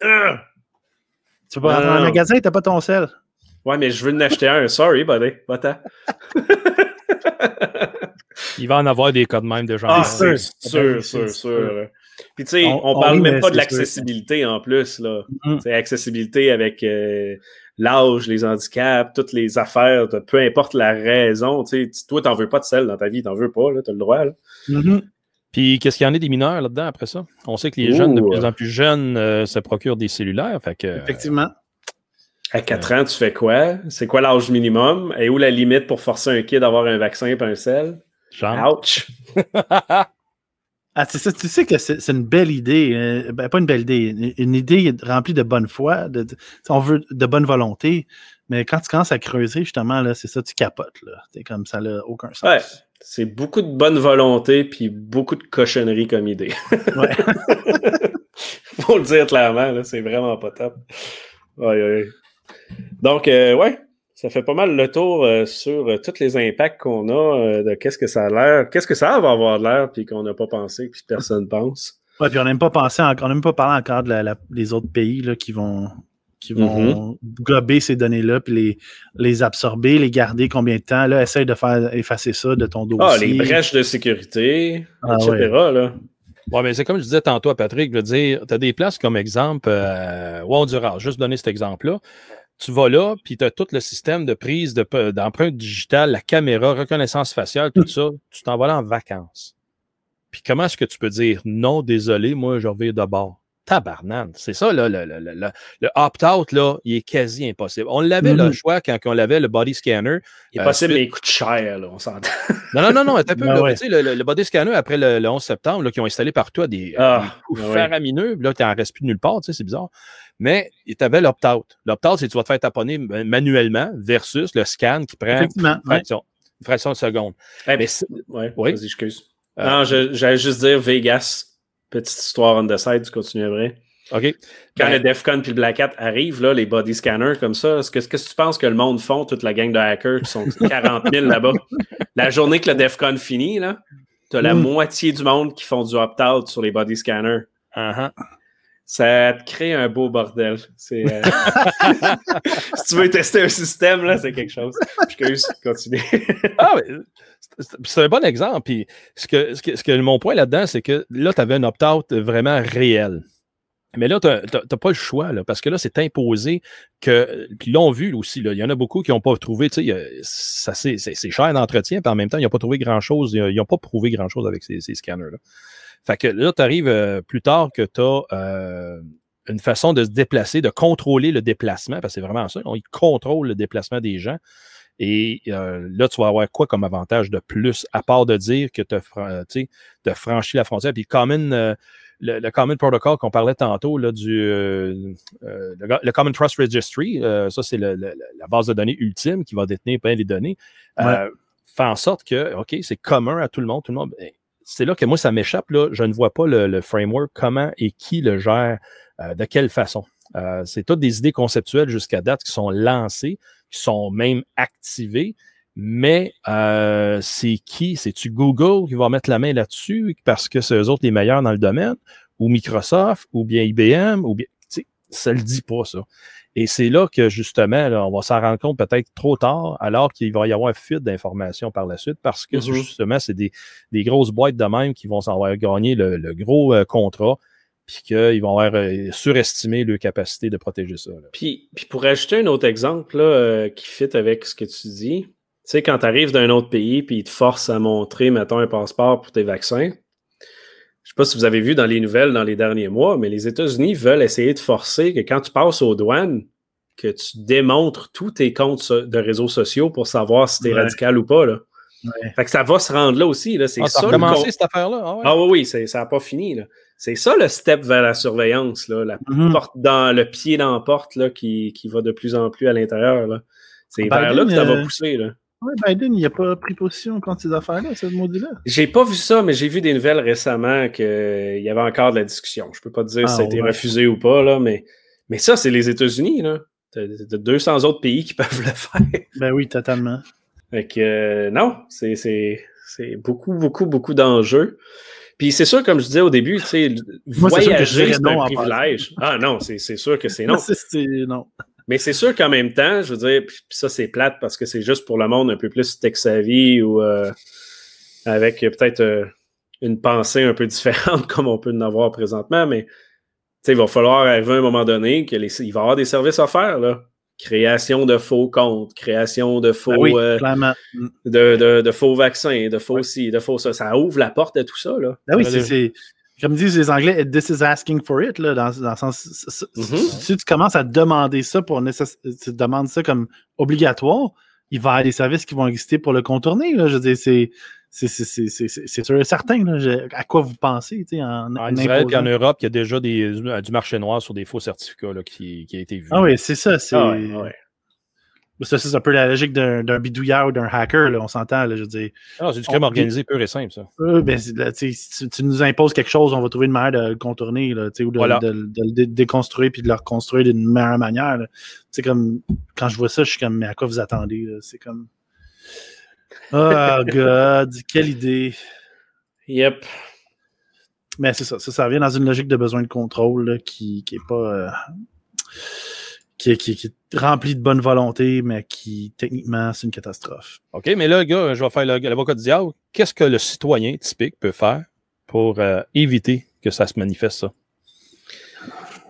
Tu peux pas rentrer dans le magasin, t'as pas ton sel. Ouais, mais je veux en acheter un. Sorry, buddy. Il va en avoir des codes même de gens. Ah, sûr, sûr, sûr, sûr. Puis tu sais, on, ne parle même pas de l'accessibilité en plus. là. C'est accessibilité avec euh, l'âge, les handicaps, toutes les affaires, peu importe la raison. Tu sais, toi, t'en veux pas de sel dans ta vie, t'en veux pas, tu as le droit. Là. Mm-hmm. Puis qu'est-ce qu'il y en a des mineurs là-dedans après ça? On sait que les jeunes, de plus en plus jeunes, euh, se procurent des cellulaires. Fait que, Effectivement. À 4 ans, tu fais quoi? C'est quoi l'âge minimum? Et où la limite pour forcer un kid à avoir un vaccin et un sel? Genre. Ouch! Ah, c'est ça, tu sais que c'est c'est une belle idée. euh, ben, pas une belle idée, une, une idée remplie de bonne foi, de, de- on veut de bonne volonté, mais quand tu commences à creuser, justement, là, c'est ça, tu capotes. Là. C'est comme ça n'a aucun sens. Ouais. C'est beaucoup de bonne volonté puis beaucoup de cochonnerie comme idée. Ouais. Faut le dire clairement, c'est vraiment pas top. Ouais, ouais. Donc, euh, ouais, ça fait pas mal le tour euh, sur euh, tous les impacts qu'on a, de qu'est-ce que ça a l'air, qu'est-ce que ça va avoir l'air, puis qu'on n'a pas pensé, puis personne pense. Ouais, puis on n'a même pas pensé, en- on n'a même pas parlé encore de la- la- des autres pays là, qui vont, qui vont gober ces données-là, puis les, les absorber, les garder combien de temps? Là, essaye de faire effacer ça de ton dossier. Ah, les brèches de sécurité, Ah, etc. ouais. Là. Ouais, mais c'est comme je disais tantôt à Patrick, je veux dire, tu as des places comme exemple, euh, au Honduras, juste donner cet exemple-là. Tu vas là, puis tu as tout le système de prise de pe- d'empreinte digitale, la caméra, reconnaissance faciale, tout ça. Tu t'en vas là en vacances. Puis comment est-ce que tu peux dire non, désolé, moi, je reviens de bord? Tabarnane. C'est ça, là, le, le, le, le- le opt-out, là, il est quasi impossible. On l'avait, le Mhm. choix, quand on avait le body scanner. Il est Euh, possible, suite- mais il coûte cher, là, on s'entend. Non, non, non, non, un peu. Là, ouais. Tu sais, le, le- le body scanner, après le, le 11 septembre, là, qui ont installé partout à des, Ah, des coups ben ouais. faramineux, là, tu n'en restes plus nulle part, tu sais, c'est bizarre. Mais tu avais l'opt-out. L'opt-out, c'est que tu vas te faire taponner ma- manuellement versus le scan qui prend une ouais. fraction, une fraction de seconde. Eh, Mais Oui? vas-y, excuse. Euh, non, j'allais juste dire Vegas. Petite histoire on the side, tu continues après. OK. Quand Ben, le DEFCON puis le Black Hat arrivent, là, les body scanners comme ça, est-ce que, que tu penses que le monde font, toute la gang de hackers qui sont 40 000 là-bas? La journée que le DEFCON finit, là, t'as la Mm. moitié du monde qui font du opt-out sur les body scanners. uh-huh. Ça te crée un beau bordel. Euh, si tu veux tester un système, là, c'est quelque chose. Excuse, continue. Ah, mais c'est- c'est un bon exemple. Puis ce que, mon point là-dedans, c'est que là, tu avais un opt-out vraiment réel. Mais là, tu n'as pas le choix, là, parce que là, c'est imposé que. Puis là, on vu aussi, il y en a beaucoup qui n'ont pas trouvé, tu sais, c'est cher d'entretien, puis en même temps, ils n'ont pas trouvé grand-chose, ils n'ont pas prouvé grand-chose avec ces, ces scanners-là. Fait que là, tu arrives plus tard que tu as une façon de se déplacer, de contrôler le déplacement, parce que c'est vraiment ça, on, ils contrôlent le déplacement des gens. Et euh, là, tu vas avoir quoi comme avantage de plus, à part de dire que tu as franchi la frontière? Puis common, euh, le, le Common Protocol qu'on parlait tantôt, là, du, euh, euh, le, le Common Trust Registry, euh, ça, c'est le- la base de données ultime qui va détenir plein les données, euh, fait en sorte que, OK, c'est commun à tout le monde, tout le monde. ben, c'est là que moi, ça m'échappe. Je ne vois pas le, le framework, comment et qui le gère, euh, de quelle façon. Euh, c'est toutes des idées conceptuelles jusqu'à date qui sont lancées, qui sont même activées, mais euh, c'est qui? C'est-tu Google qui va mettre la main là-dessus parce que c'est eux autres les meilleurs dans le domaine, ou Microsoft, ou bien IBM, ou bien. Ça le dit pas, ça. Et c'est là que justement, là, on va s'en rendre compte peut-être trop tard, alors qu'il va y avoir fuite d'informations par la suite, parce que Mhm. justement, c'est des, des grosses boîtes de même qui vont s'en gagné le, le gros euh, contrat, puis qu'ils vont avoir euh, surestimé leur capacité de protéger ça. Puis, puis pour ajouter un autre exemple là, euh, qui fit avec ce que tu dis, tu sais, quand tu arrives d'un autre pays puis ils te forcent à montrer, mettons, un passeport pour tes vaccins, je sais pas si vous avez vu dans les nouvelles dans les derniers mois, mais les États-Unis veulent essayer de forcer que quand tu passes aux douanes, que tu démontres tous tes comptes de réseaux sociaux pour savoir si tu es Ouais. radical ou pas. Là. Ouais. Fait que ça va se rendre là aussi. Là. C'est Ah, ça con- cette affaire-là? Ah ouais? Ah oui, oui, c'est- ça n'a pas fini. là. C'est ça le step vers la surveillance, là, la Mhm. porte dans le pied dans la porte là, qui, qui va de plus en plus à l'intérieur. là. C'est Biden, vers là que ça va euh, pousser. Là. Ouais, Biden, il n'a pas pris position contre ces affaires-là, ce maudit-là. J'ai pas vu ça, mais j'ai vu des nouvelles récemment qu'il y avait encore de la discussion. Je peux pas te dire si ça a Ah, été ouais. refusé ou pas, là, mais, mais ça, c'est les États-Unis. là. T'as t'as 200 autres pays qui peuvent le faire. Ben oui, totalement. Fait que euh, non, c'est- c'est c'est beaucoup, beaucoup, beaucoup d'enjeux. Puis c'est sûr, comme je disais au début, tu sais, voyager, c'est un privilège. Ah non, c'est c'est sûr que c'est non. Non. Mais c'est sûr qu'en même temps, je veux dire, puis ça c'est plate parce que c'est juste pour le monde un peu plus tech-savvy ou euh, avec peut-être euh, une pensée un peu différente comme on peut en avoir présentement, mais tu sais, il va falloir arriver à un moment donné qu'il va y avoir des services à faire, là. Création de faux comptes, création de faux, Ben oui, euh, de, de- de faux vaccins, de faux ci, de faux ça. Ça ouvre la porte à tout ça, là. Ben oui, le- c'est. Comme disent les Anglais, this is asking for it, là, dans, dans le sens. Mm-hmm. Si tu commences à demander ça pour tu demandes ça comme obligatoire, il va y avoir des services qui vont exister pour le contourner. Là. Je veux dire, c'est. C'est sûr et certain. Là, à quoi vous pensez? En, en Israël et en Europe, il y a déjà des, du marché noir sur des faux certificats là, qui, qui, a été vu. Ah oui, c'est ça. C'est ah c'est un peu la logique d'un bidouilleur ou d'un hacker, là, on s'entend. Je veux dire. Ah, c'est du crime organisé pur et simple, ça. ben, si tu nous imposes quelque chose, on va trouver une manière de le contourner là, ou de, de, de, le déconstruire puis de le reconstruire d'une meilleure manière. C'est comme quand je vois ça, je suis comme mais à quoi vous attendez? C'est comme. Oh God, quelle idée. Yep. Mais c'est ça, ça, ça vient dans une logique de besoin de contrôle qui n'est pas. Euh, qui, est rempli de bonne volonté, mais qui, techniquement, c'est une catastrophe. OK, mais là, gars, je vais faire l'avocat du diable. Qu'est-ce que le citoyen typique peut faire pour euh, éviter que ça se manifeste, ça?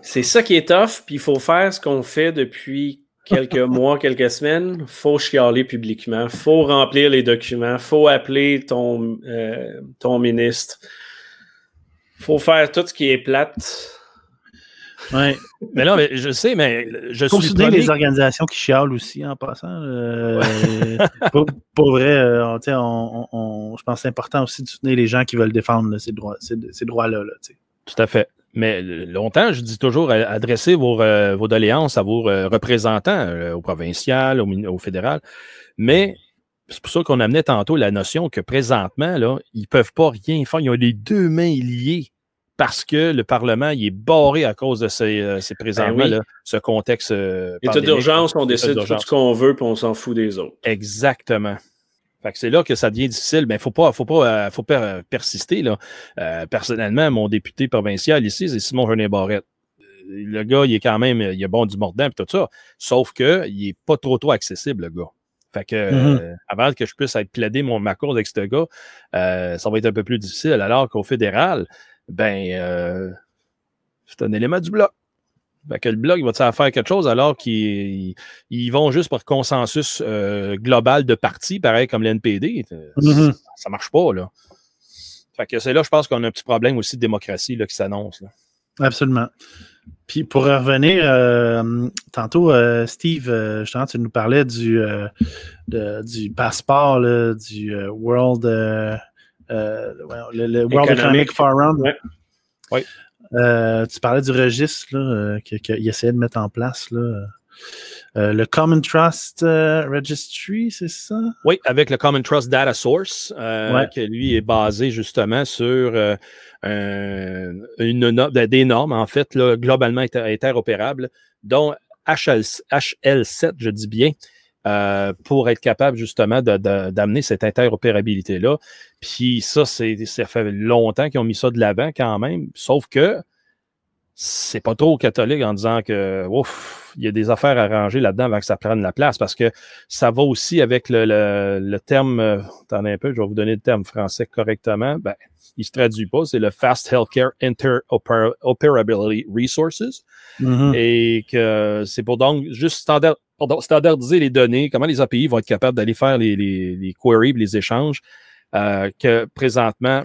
C'est ça qui est tough, puis il faut faire ce qu'on fait depuis quelques mois, quelques semaines. faut chialer publiquement, faut remplir les documents, faut appeler ton, euh, ton ministre. faut faire tout ce qui est plate oui. Mais là, mais je sais, mais je Pour suis. les organisations qui chialent aussi, en passant. Euh, pour, vrai, euh, on, je pense que c'est important aussi de soutenir les gens qui veulent défendre ces droits-là. Ces, droits-là Tout à fait. Mais longtemps, je dis toujours, adressez vos, euh, vos doléances à vos représentants, au provincial, au, fédéral. Mais c'est pour ça qu'on amenait tantôt la notion que présentement, là, ils ne peuvent pas rien faire. Ils ont les deux mains liées parce que le Parlement il est barré à cause de ces, euh, ces ben présentements, ce contexte. Euh, État d'urgence, on décide tout ce qu'on veut puis on s'en fout des autres. Exactement. c'est là que ça devient difficile. Mais il ne faut pas, faut pas, euh, faut pas persister. Là. personnellement, mon député provincial ici, c'est Simon René Barrette. Le gars, il est quand même, il est bon du mordant et tout ça. Sauf qu'il n'est pas trop trop accessible, le gars. Fait que mm-hmm. avant que je puisse être plaidé mon ma avec ce gars, ça va être un peu plus difficile. Alors qu'au fédéral, ben, euh, c'est un élément du bloc. que le bloc va faire quelque chose alors qu'ils vont juste par consensus euh, global de parti, pareil comme l'NPD. Mm-hmm. Ça ne marche pas, là. Fait que c'est là, je pense qu'on a un petit problème aussi de démocratie là, qui s'annonce. Absolument. Puis pour revenir, euh, tantôt, Steve, justement, tu nous parlais du, du passeport, du World euh, le, World Economic Forum. Oui. Euh, tu parlais du registre qu'il essayait de mettre en place. Là. Euh, le Common Trust Registry, c'est ça? Oui, avec le Common Trust Data Source, qui lui est basé justement sur une des normes, en fait, globalement interopérables, dont HL7, je dis bien, euh, pour être capable justement d'amener cette interopérabilité-là. Puis ça, ça fait longtemps qu'ils ont mis ça de l'avant quand même, sauf que c'est pas trop catholique en disant que ouf, il y a des affaires à ranger là-dedans avant que ça prenne la place parce que ça va aussi avec le, le, terme, euh, attendez un peu, je vais vous donner le terme français correctement. Ben, il se traduit pas, c'est le Fast Healthcare Interoperability Resources. Mm-hmm. Et que c'est pour donc juste standard, standardiser les données, comment les API vont être capables d'aller faire les, les, queries, les échanges, euh, que présentement,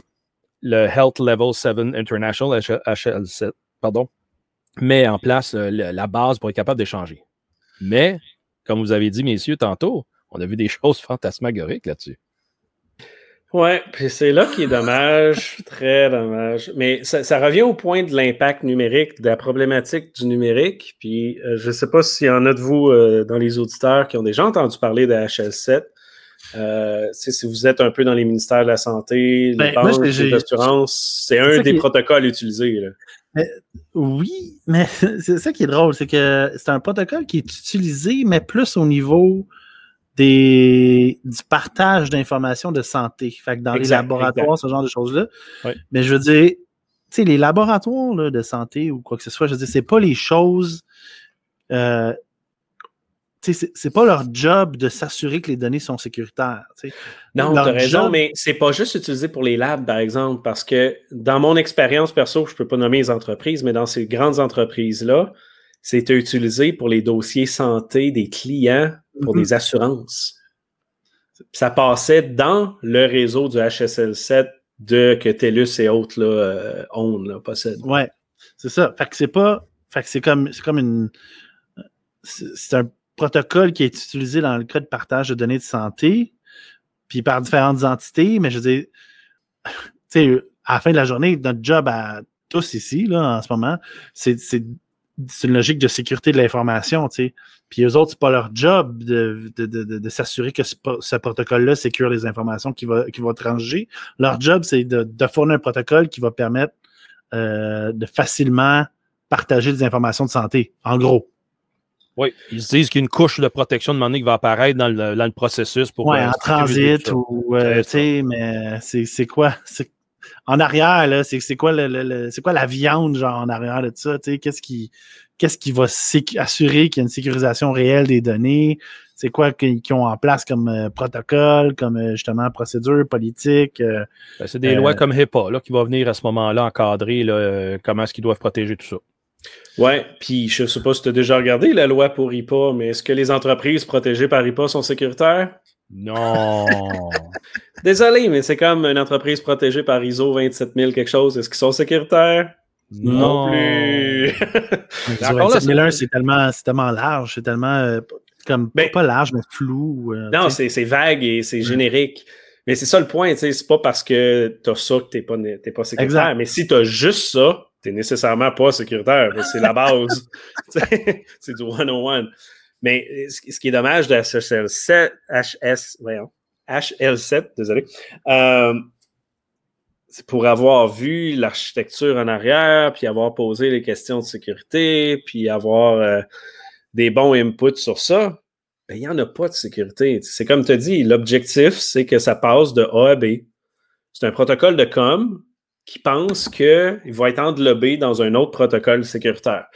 le Health Level 7 International, HL7, pardon, met en place euh, la base pour être capable d'échanger. Mais, comme vous avez dit, messieurs, tantôt, on a vu des choses fantasmagoriques là-dessus. Ouais, puis c'est là qui est dommage, très dommage. Mais ça, revient au point de l'impact numérique, de la problématique du numérique. Puis euh, je ne sais pas s'il y en a de vous euh, dans les auditeurs qui ont déjà entendu parler de HL7. Euh, si vous êtes un peu dans les ministères de la Santé, les ben, banques, les assurances, c'est un des protocoles utilisés. Oui, mais c'est ça qui est drôle, c'est que c'est un protocole qui est utilisé, mais plus au niveau des, du partage d'informations de santé. Fait que dans les laboratoires, ce genre de choses-là. Mais je veux dire, tu sais, les laboratoires de santé ou quoi que ce soit, je veux dire, c'est pas les choses. Euh, c'est pas leur job de s'assurer que les données sont sécuritaires. Non, tu as raison, mais c'est pas juste utilisé pour les labs, par exemple, parce que dans mon expérience perso, je peux pas nommer les entreprises, mais dans ces grandes entreprises-là, c'était utilisé pour les dossiers santé des clients pour mhm. des assurances. Ça passait dans le réseau du HSL7 de que TELUS et autres là, euh, own, là, possèdent. Ouais, c'est ça. Fait que c'est pas. Fait que c'est comme, c'est comme une. C'est un protocole qui est utilisé dans le cas de partage de données de santé, puis par différentes entités, mais je veux dire, tu sais, à la fin de la journée, notre job à tous ici, là, en ce moment, c'est une logique de sécurité de l'information, tu sais. Puis eux autres, c'est pas leur job de, de, de, de s'assurer que ce, ce protocole-là sécure les informations qui va, qui va transiger. Leur job, c'est de, fournir un protocole qui va permettre euh, de facilement partager des informations de santé, en gros. Oui, ils se disent qu'il y a une couche de protection de monnaie qui va apparaître dans le, dans le processus pour. Oui, en transit ou euh, tu sais, mais c'est quoi? En arrière, là, c'est quoi le, c'est quoi la viande, genre en arrière de ça? Tu sais, qu'est-ce qui qu'est-ce qui va assurer qu'il y a une sécurisation réelle des données? C'est quoi qu'ils ont en place comme euh, protocole, comme euh, justement procédure politique? Ben, c'est des lois comme HIPAA là, qui vont venir à ce moment-là encadrer là, comment est-ce qu'ils doivent protéger tout ça. Ouais, puis je sais pas si tu as déjà regardé la loi pour IPA, mais est-ce que les entreprises protégées par IPA sont sécuritaires? Non. Désolé, mais c'est comme une entreprise protégée par ISO 27000 quelque chose. Est-ce qu'ils sont sécuritaires? Non, plus. c'est tellement, tellement large, c'est tellement euh, comme ben pas large, mais flou. Euh, non, c'est vague et c'est générique. Mais c'est ça le point, c'est pas parce que tu as ça que tu n'es pas, pas sécuritaire. Mais si tu as juste ça, tu nécessairement pas sécuritaire. C'est la base. c'est du 101. Mais euh, ce qui est dommage de HL7, HS, voyons, HL7, désolé, euh, c'est pour avoir vu l'architecture en arrière, puis avoir posé les questions de sécurité, puis avoir euh, des bons inputs sur ça, ben, il n'y en a pas de sécurité. C'est comme tu as dit, l'objectif, c'est que ça passe de A à B. C'est un protocole de com qui pense qu'il va être englobé dans un autre protocole sécuritaire.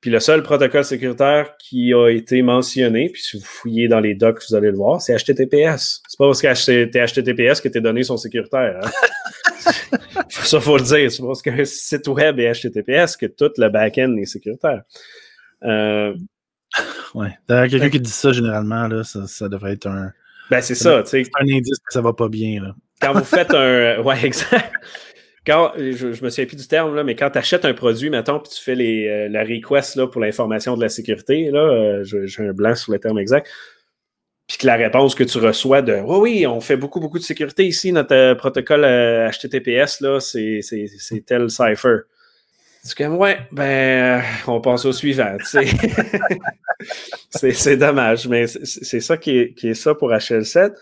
Puis le seul protocole sécuritaire qui a été mentionné, puis si vous fouillez dans les docs, vous allez le voir, c'est HTTPS. C'est pas parce que c'est HTTPS que tes données sont sécuritaires. Hein? ça, faut le dire. C'est parce qu'un site web est HTTPS que tout le back-end est sécuritaire. Euh, ouais. Quelqu'un qui dit ça, généralement, là, ça, devrait être un. Ben, c'est ça, tu sais. un indice que ça va pas bien, là. Quand vous faites un. Ouais, exact quand, je, me souviens plus du terme, là, mais quand tu achètes un produit, mettons, puis tu fais euh, la request là, pour l'information de la sécurité, là, euh, j'ai un blanc sur le terme exact, puis que la réponse que tu reçois de Oui, oui, on fait beaucoup, beaucoup de sécurité ici, notre euh, protocole HTTPS, là, c'est tel cipher. C'est comme, ouais, ben, on passe au suivant, c'est dommage, mais c'est ça qui est, qui est ça pour HL7.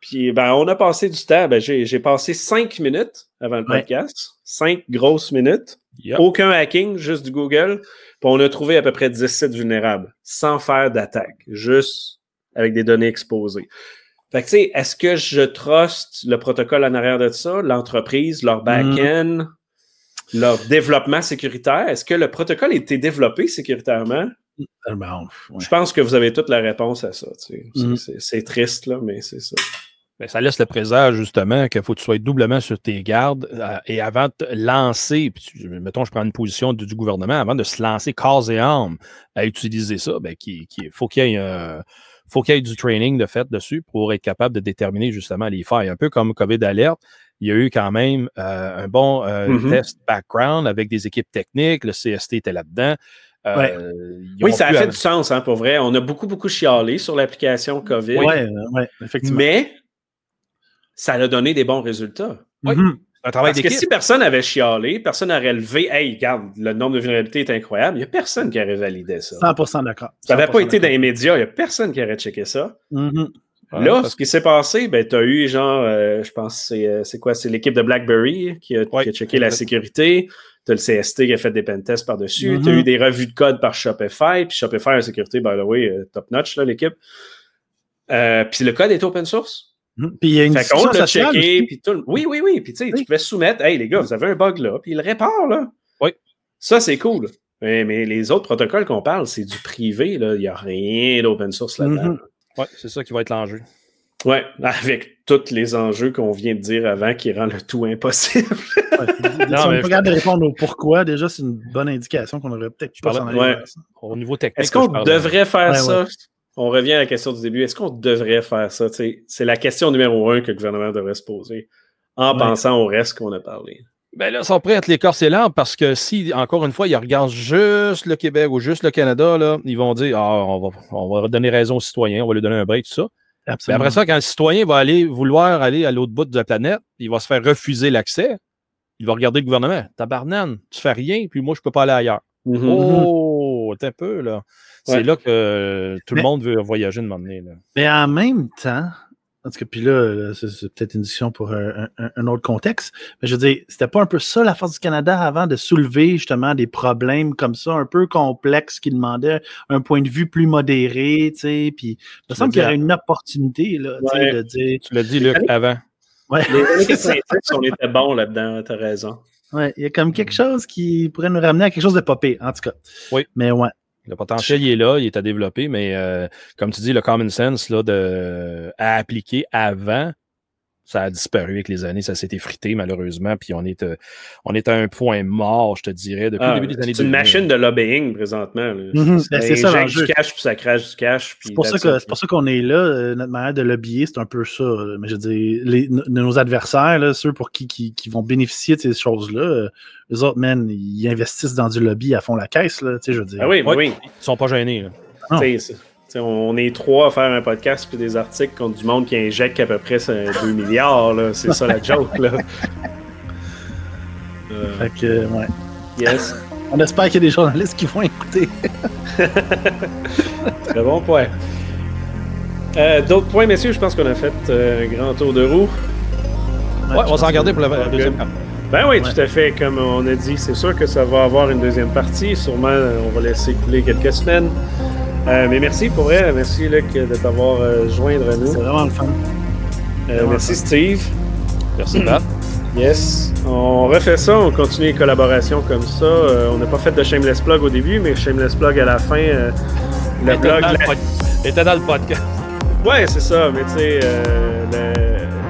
Puis, ben, on a passé du temps. Ben, j'ai passé cinq minutes avant le podcast. Cinq grosses minutes. Aucun hacking, juste du Google. Puis, on a trouvé à peu près 10 sites vulnérables sans faire d'attaque, juste avec des données exposées. Fait que, tu sais, est-ce que je trust le protocole en arrière de ça, l'entreprise, leur back-end, leur développement sécuritaire? Est-ce que le protocole a été développé sécuritairement? Je pense que vous avez toute la réponse à ça. Mm-hmm. C'est triste, là, mais c'est ça. Ben, ça laisse le présage, justement, qu'il faut que tu sois doublement sur tes gardes euh, et avant de te lancer, puis mettons, je prends une position du, gouvernement, avant de se lancer corps et âme à utiliser ça, ben, qui, faut qu'il y ait euh, faut qu'il y ait du training de fait dessus pour être capable de déterminer justement les failles. Un peu comme COVID Alert, il y a eu quand même euh, un bon mm-hmm. test background avec des équipes techniques, le CST était là-dedans. oui, ça a fait du sens, hein, pour vrai. On a beaucoup, beaucoup chialé sur l'application COVID. Oui, effectivement. Mais ça a donné des bons résultats. Oui. Mhm. Un travail Parce que si personne avait chialé, personne n'aurait levé, hey, regarde, le nombre de vulnérabilités est incroyable, il n'y a personne qui aurait validé ça. 100% d'accord. Ça n'avait pas été dans les médias, il n'y a personne qui aurait checké ça. Mhm. Là, ce qui s'est passé, ben, tu as eu genre, euh, je pense, c'est euh, quoi? C'est l'équipe de BlackBerry qui a, checké la sécurité. Tu as le CST qui a fait des pentests par-dessus. Tu as eu des revues de code par Shopify. Puis Shopify en sécurité, by the way, euh, top notch, l'équipe. puis le code est open source. Hum, puis il y a une fait qu'on l'a checké, puis tout... Oui, oui, oui. Puis tu sais, tu pouvais soumettre, hey les gars, vous avez un bug là, puis il le répare là. Oui. Ça, c'est cool. Mais, mais, les autres protocoles qu'on parle, c'est du privé, là. Il n'y a rien d'open source là-dedans. Mm-hmm. Oui, c'est ça qui va être l'enjeu. Oui, avec tous les enjeux qu'on vient de dire avant qui rend le tout impossible. non, si on mais... regarde de répondre au pourquoi, déjà, c'est une bonne indication qu'on aurait peut-être pu pas ouais. Au niveau technique. Est-ce qu'on devrait faire ça? On revient à la question du début. Est-ce qu'on devrait faire ça? C'est la question numéro un que le gouvernement devrait se poser. en Ouais. pensant au reste qu'on a parlé. Ben là, ils sont prêts à être les corps et parce que si, encore une fois, ils regardent juste le Québec ou juste le Canada, là, ils vont dire Ah, on va, on va donner raison aux citoyens, on va lui donner un break, tout ça. Mais Absolument. après ça, quand le citoyen va aller vouloir aller à l'autre bout de la planète, il va se faire refuser l'accès. Il va regarder le gouvernement. Tabarnane, tu fais rien, puis moi, je peux pas aller ailleurs. Mhm. Oh, un peu, là. C'est Ouais. là que euh, tout Mais- le monde veut voyager de m'emmener. Mais en même temps, parce que puis là, là, c'est c'est peut-être une discussion pour un, un- un autre contexte, mais je veux dire, c'était pas un peu ça la force du Canada avant de soulever justement des problèmes comme ça, un peu complexes qui demandaient un point de vue plus modéré, tu sais, puis il me semble qu'il y aurait une opportunité là, tu sais, Ouais. de dire, Tu l'as dit, Luc, avant. ouais, Les années c'est ça. 90, on était bons là-dedans, t'as raison. Ouais, il y a comme quelque chose qui pourrait nous ramener à quelque chose de popé, en tout cas. Oui. Mais ouais. Le potentiel, il est là, il est à développer, mais euh, comme tu dis, le common sense là, de, à appliquer avant, ça a disparu avec les années, ça s'est effrité malheureusement, puis on est, euh, on est à un point mort, je te dirais, depuis Ah, le début des années c'est une 2000. machine de lobbying présentement. Mhm, Ça ben, c'est ça, l'enjeu. du cash, puis ça crache du cash. C'est pour, ça pour qu'on est là. euh, notre manière de lobbyer, c'est un peu ça. là. Mais je veux dire, les- nos adversaires, là, ceux pour qui, qui, qui vont bénéficier de ces choses-là, euh, les autres, man, ils investissent dans du lobby à fond la caisse. Là, tu sais, je veux dire. Ah oui, Ouais, oui. Ils sont pas gênés. là. On est trois à faire un podcast puis des articles contre du monde qui injecte à peu près 2 milliards. là. C'est ça la joke. Là. Euh, Fait que, euh, ouais. yes. On espère qu'il y a des journalistes qui vont écouter. Très bon point. Euh, D'autres points, messieurs, je pense qu'on a fait euh, un grand tour de roue. Ouais, on va s'en garder pour la, la deuxième partie. Ben oui, Ouais. tout à fait. Comme on a dit, c'est sûr que ça va avoir une deuxième partie. Sûrement, on va laisser couler quelques semaines. Euh, mais merci pour vrai. Merci, Luc, de t'avoir euh, joindre à C'est nous. vraiment le fun. Euh, merci, Steve. Merci, Pat. Yes. On refait ça. On continue les collaborations comme ça. Euh, on n'a pas fait de Shameless Plug au début, mais Shameless Plug à la fin. euh, le était blog. dans la- était dans le podcast. Ouais, c'est ça. Mais tu sais, euh,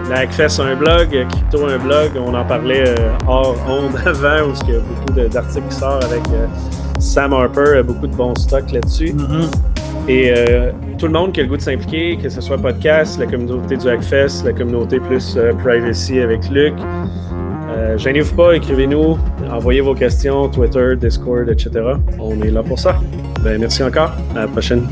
la Hackfest a un blog, Crypto a un blog. On en parlait euh, hors onde avant, où il y a beaucoup d'articles qui sortent avec euh, Sam Harper, beaucoup de bons stocks là-dessus. Mhm. Et euh, tout le monde qui a le goût de s'impliquer, que ce soit podcast, la communauté du Hackfest, la communauté plus euh, privacy avec Luc. Euh, Gênez-vous pas, écrivez-nous, envoyez vos questions, Twitter, Discord, etc. On est là pour ça. Ben, merci encore. À la prochaine.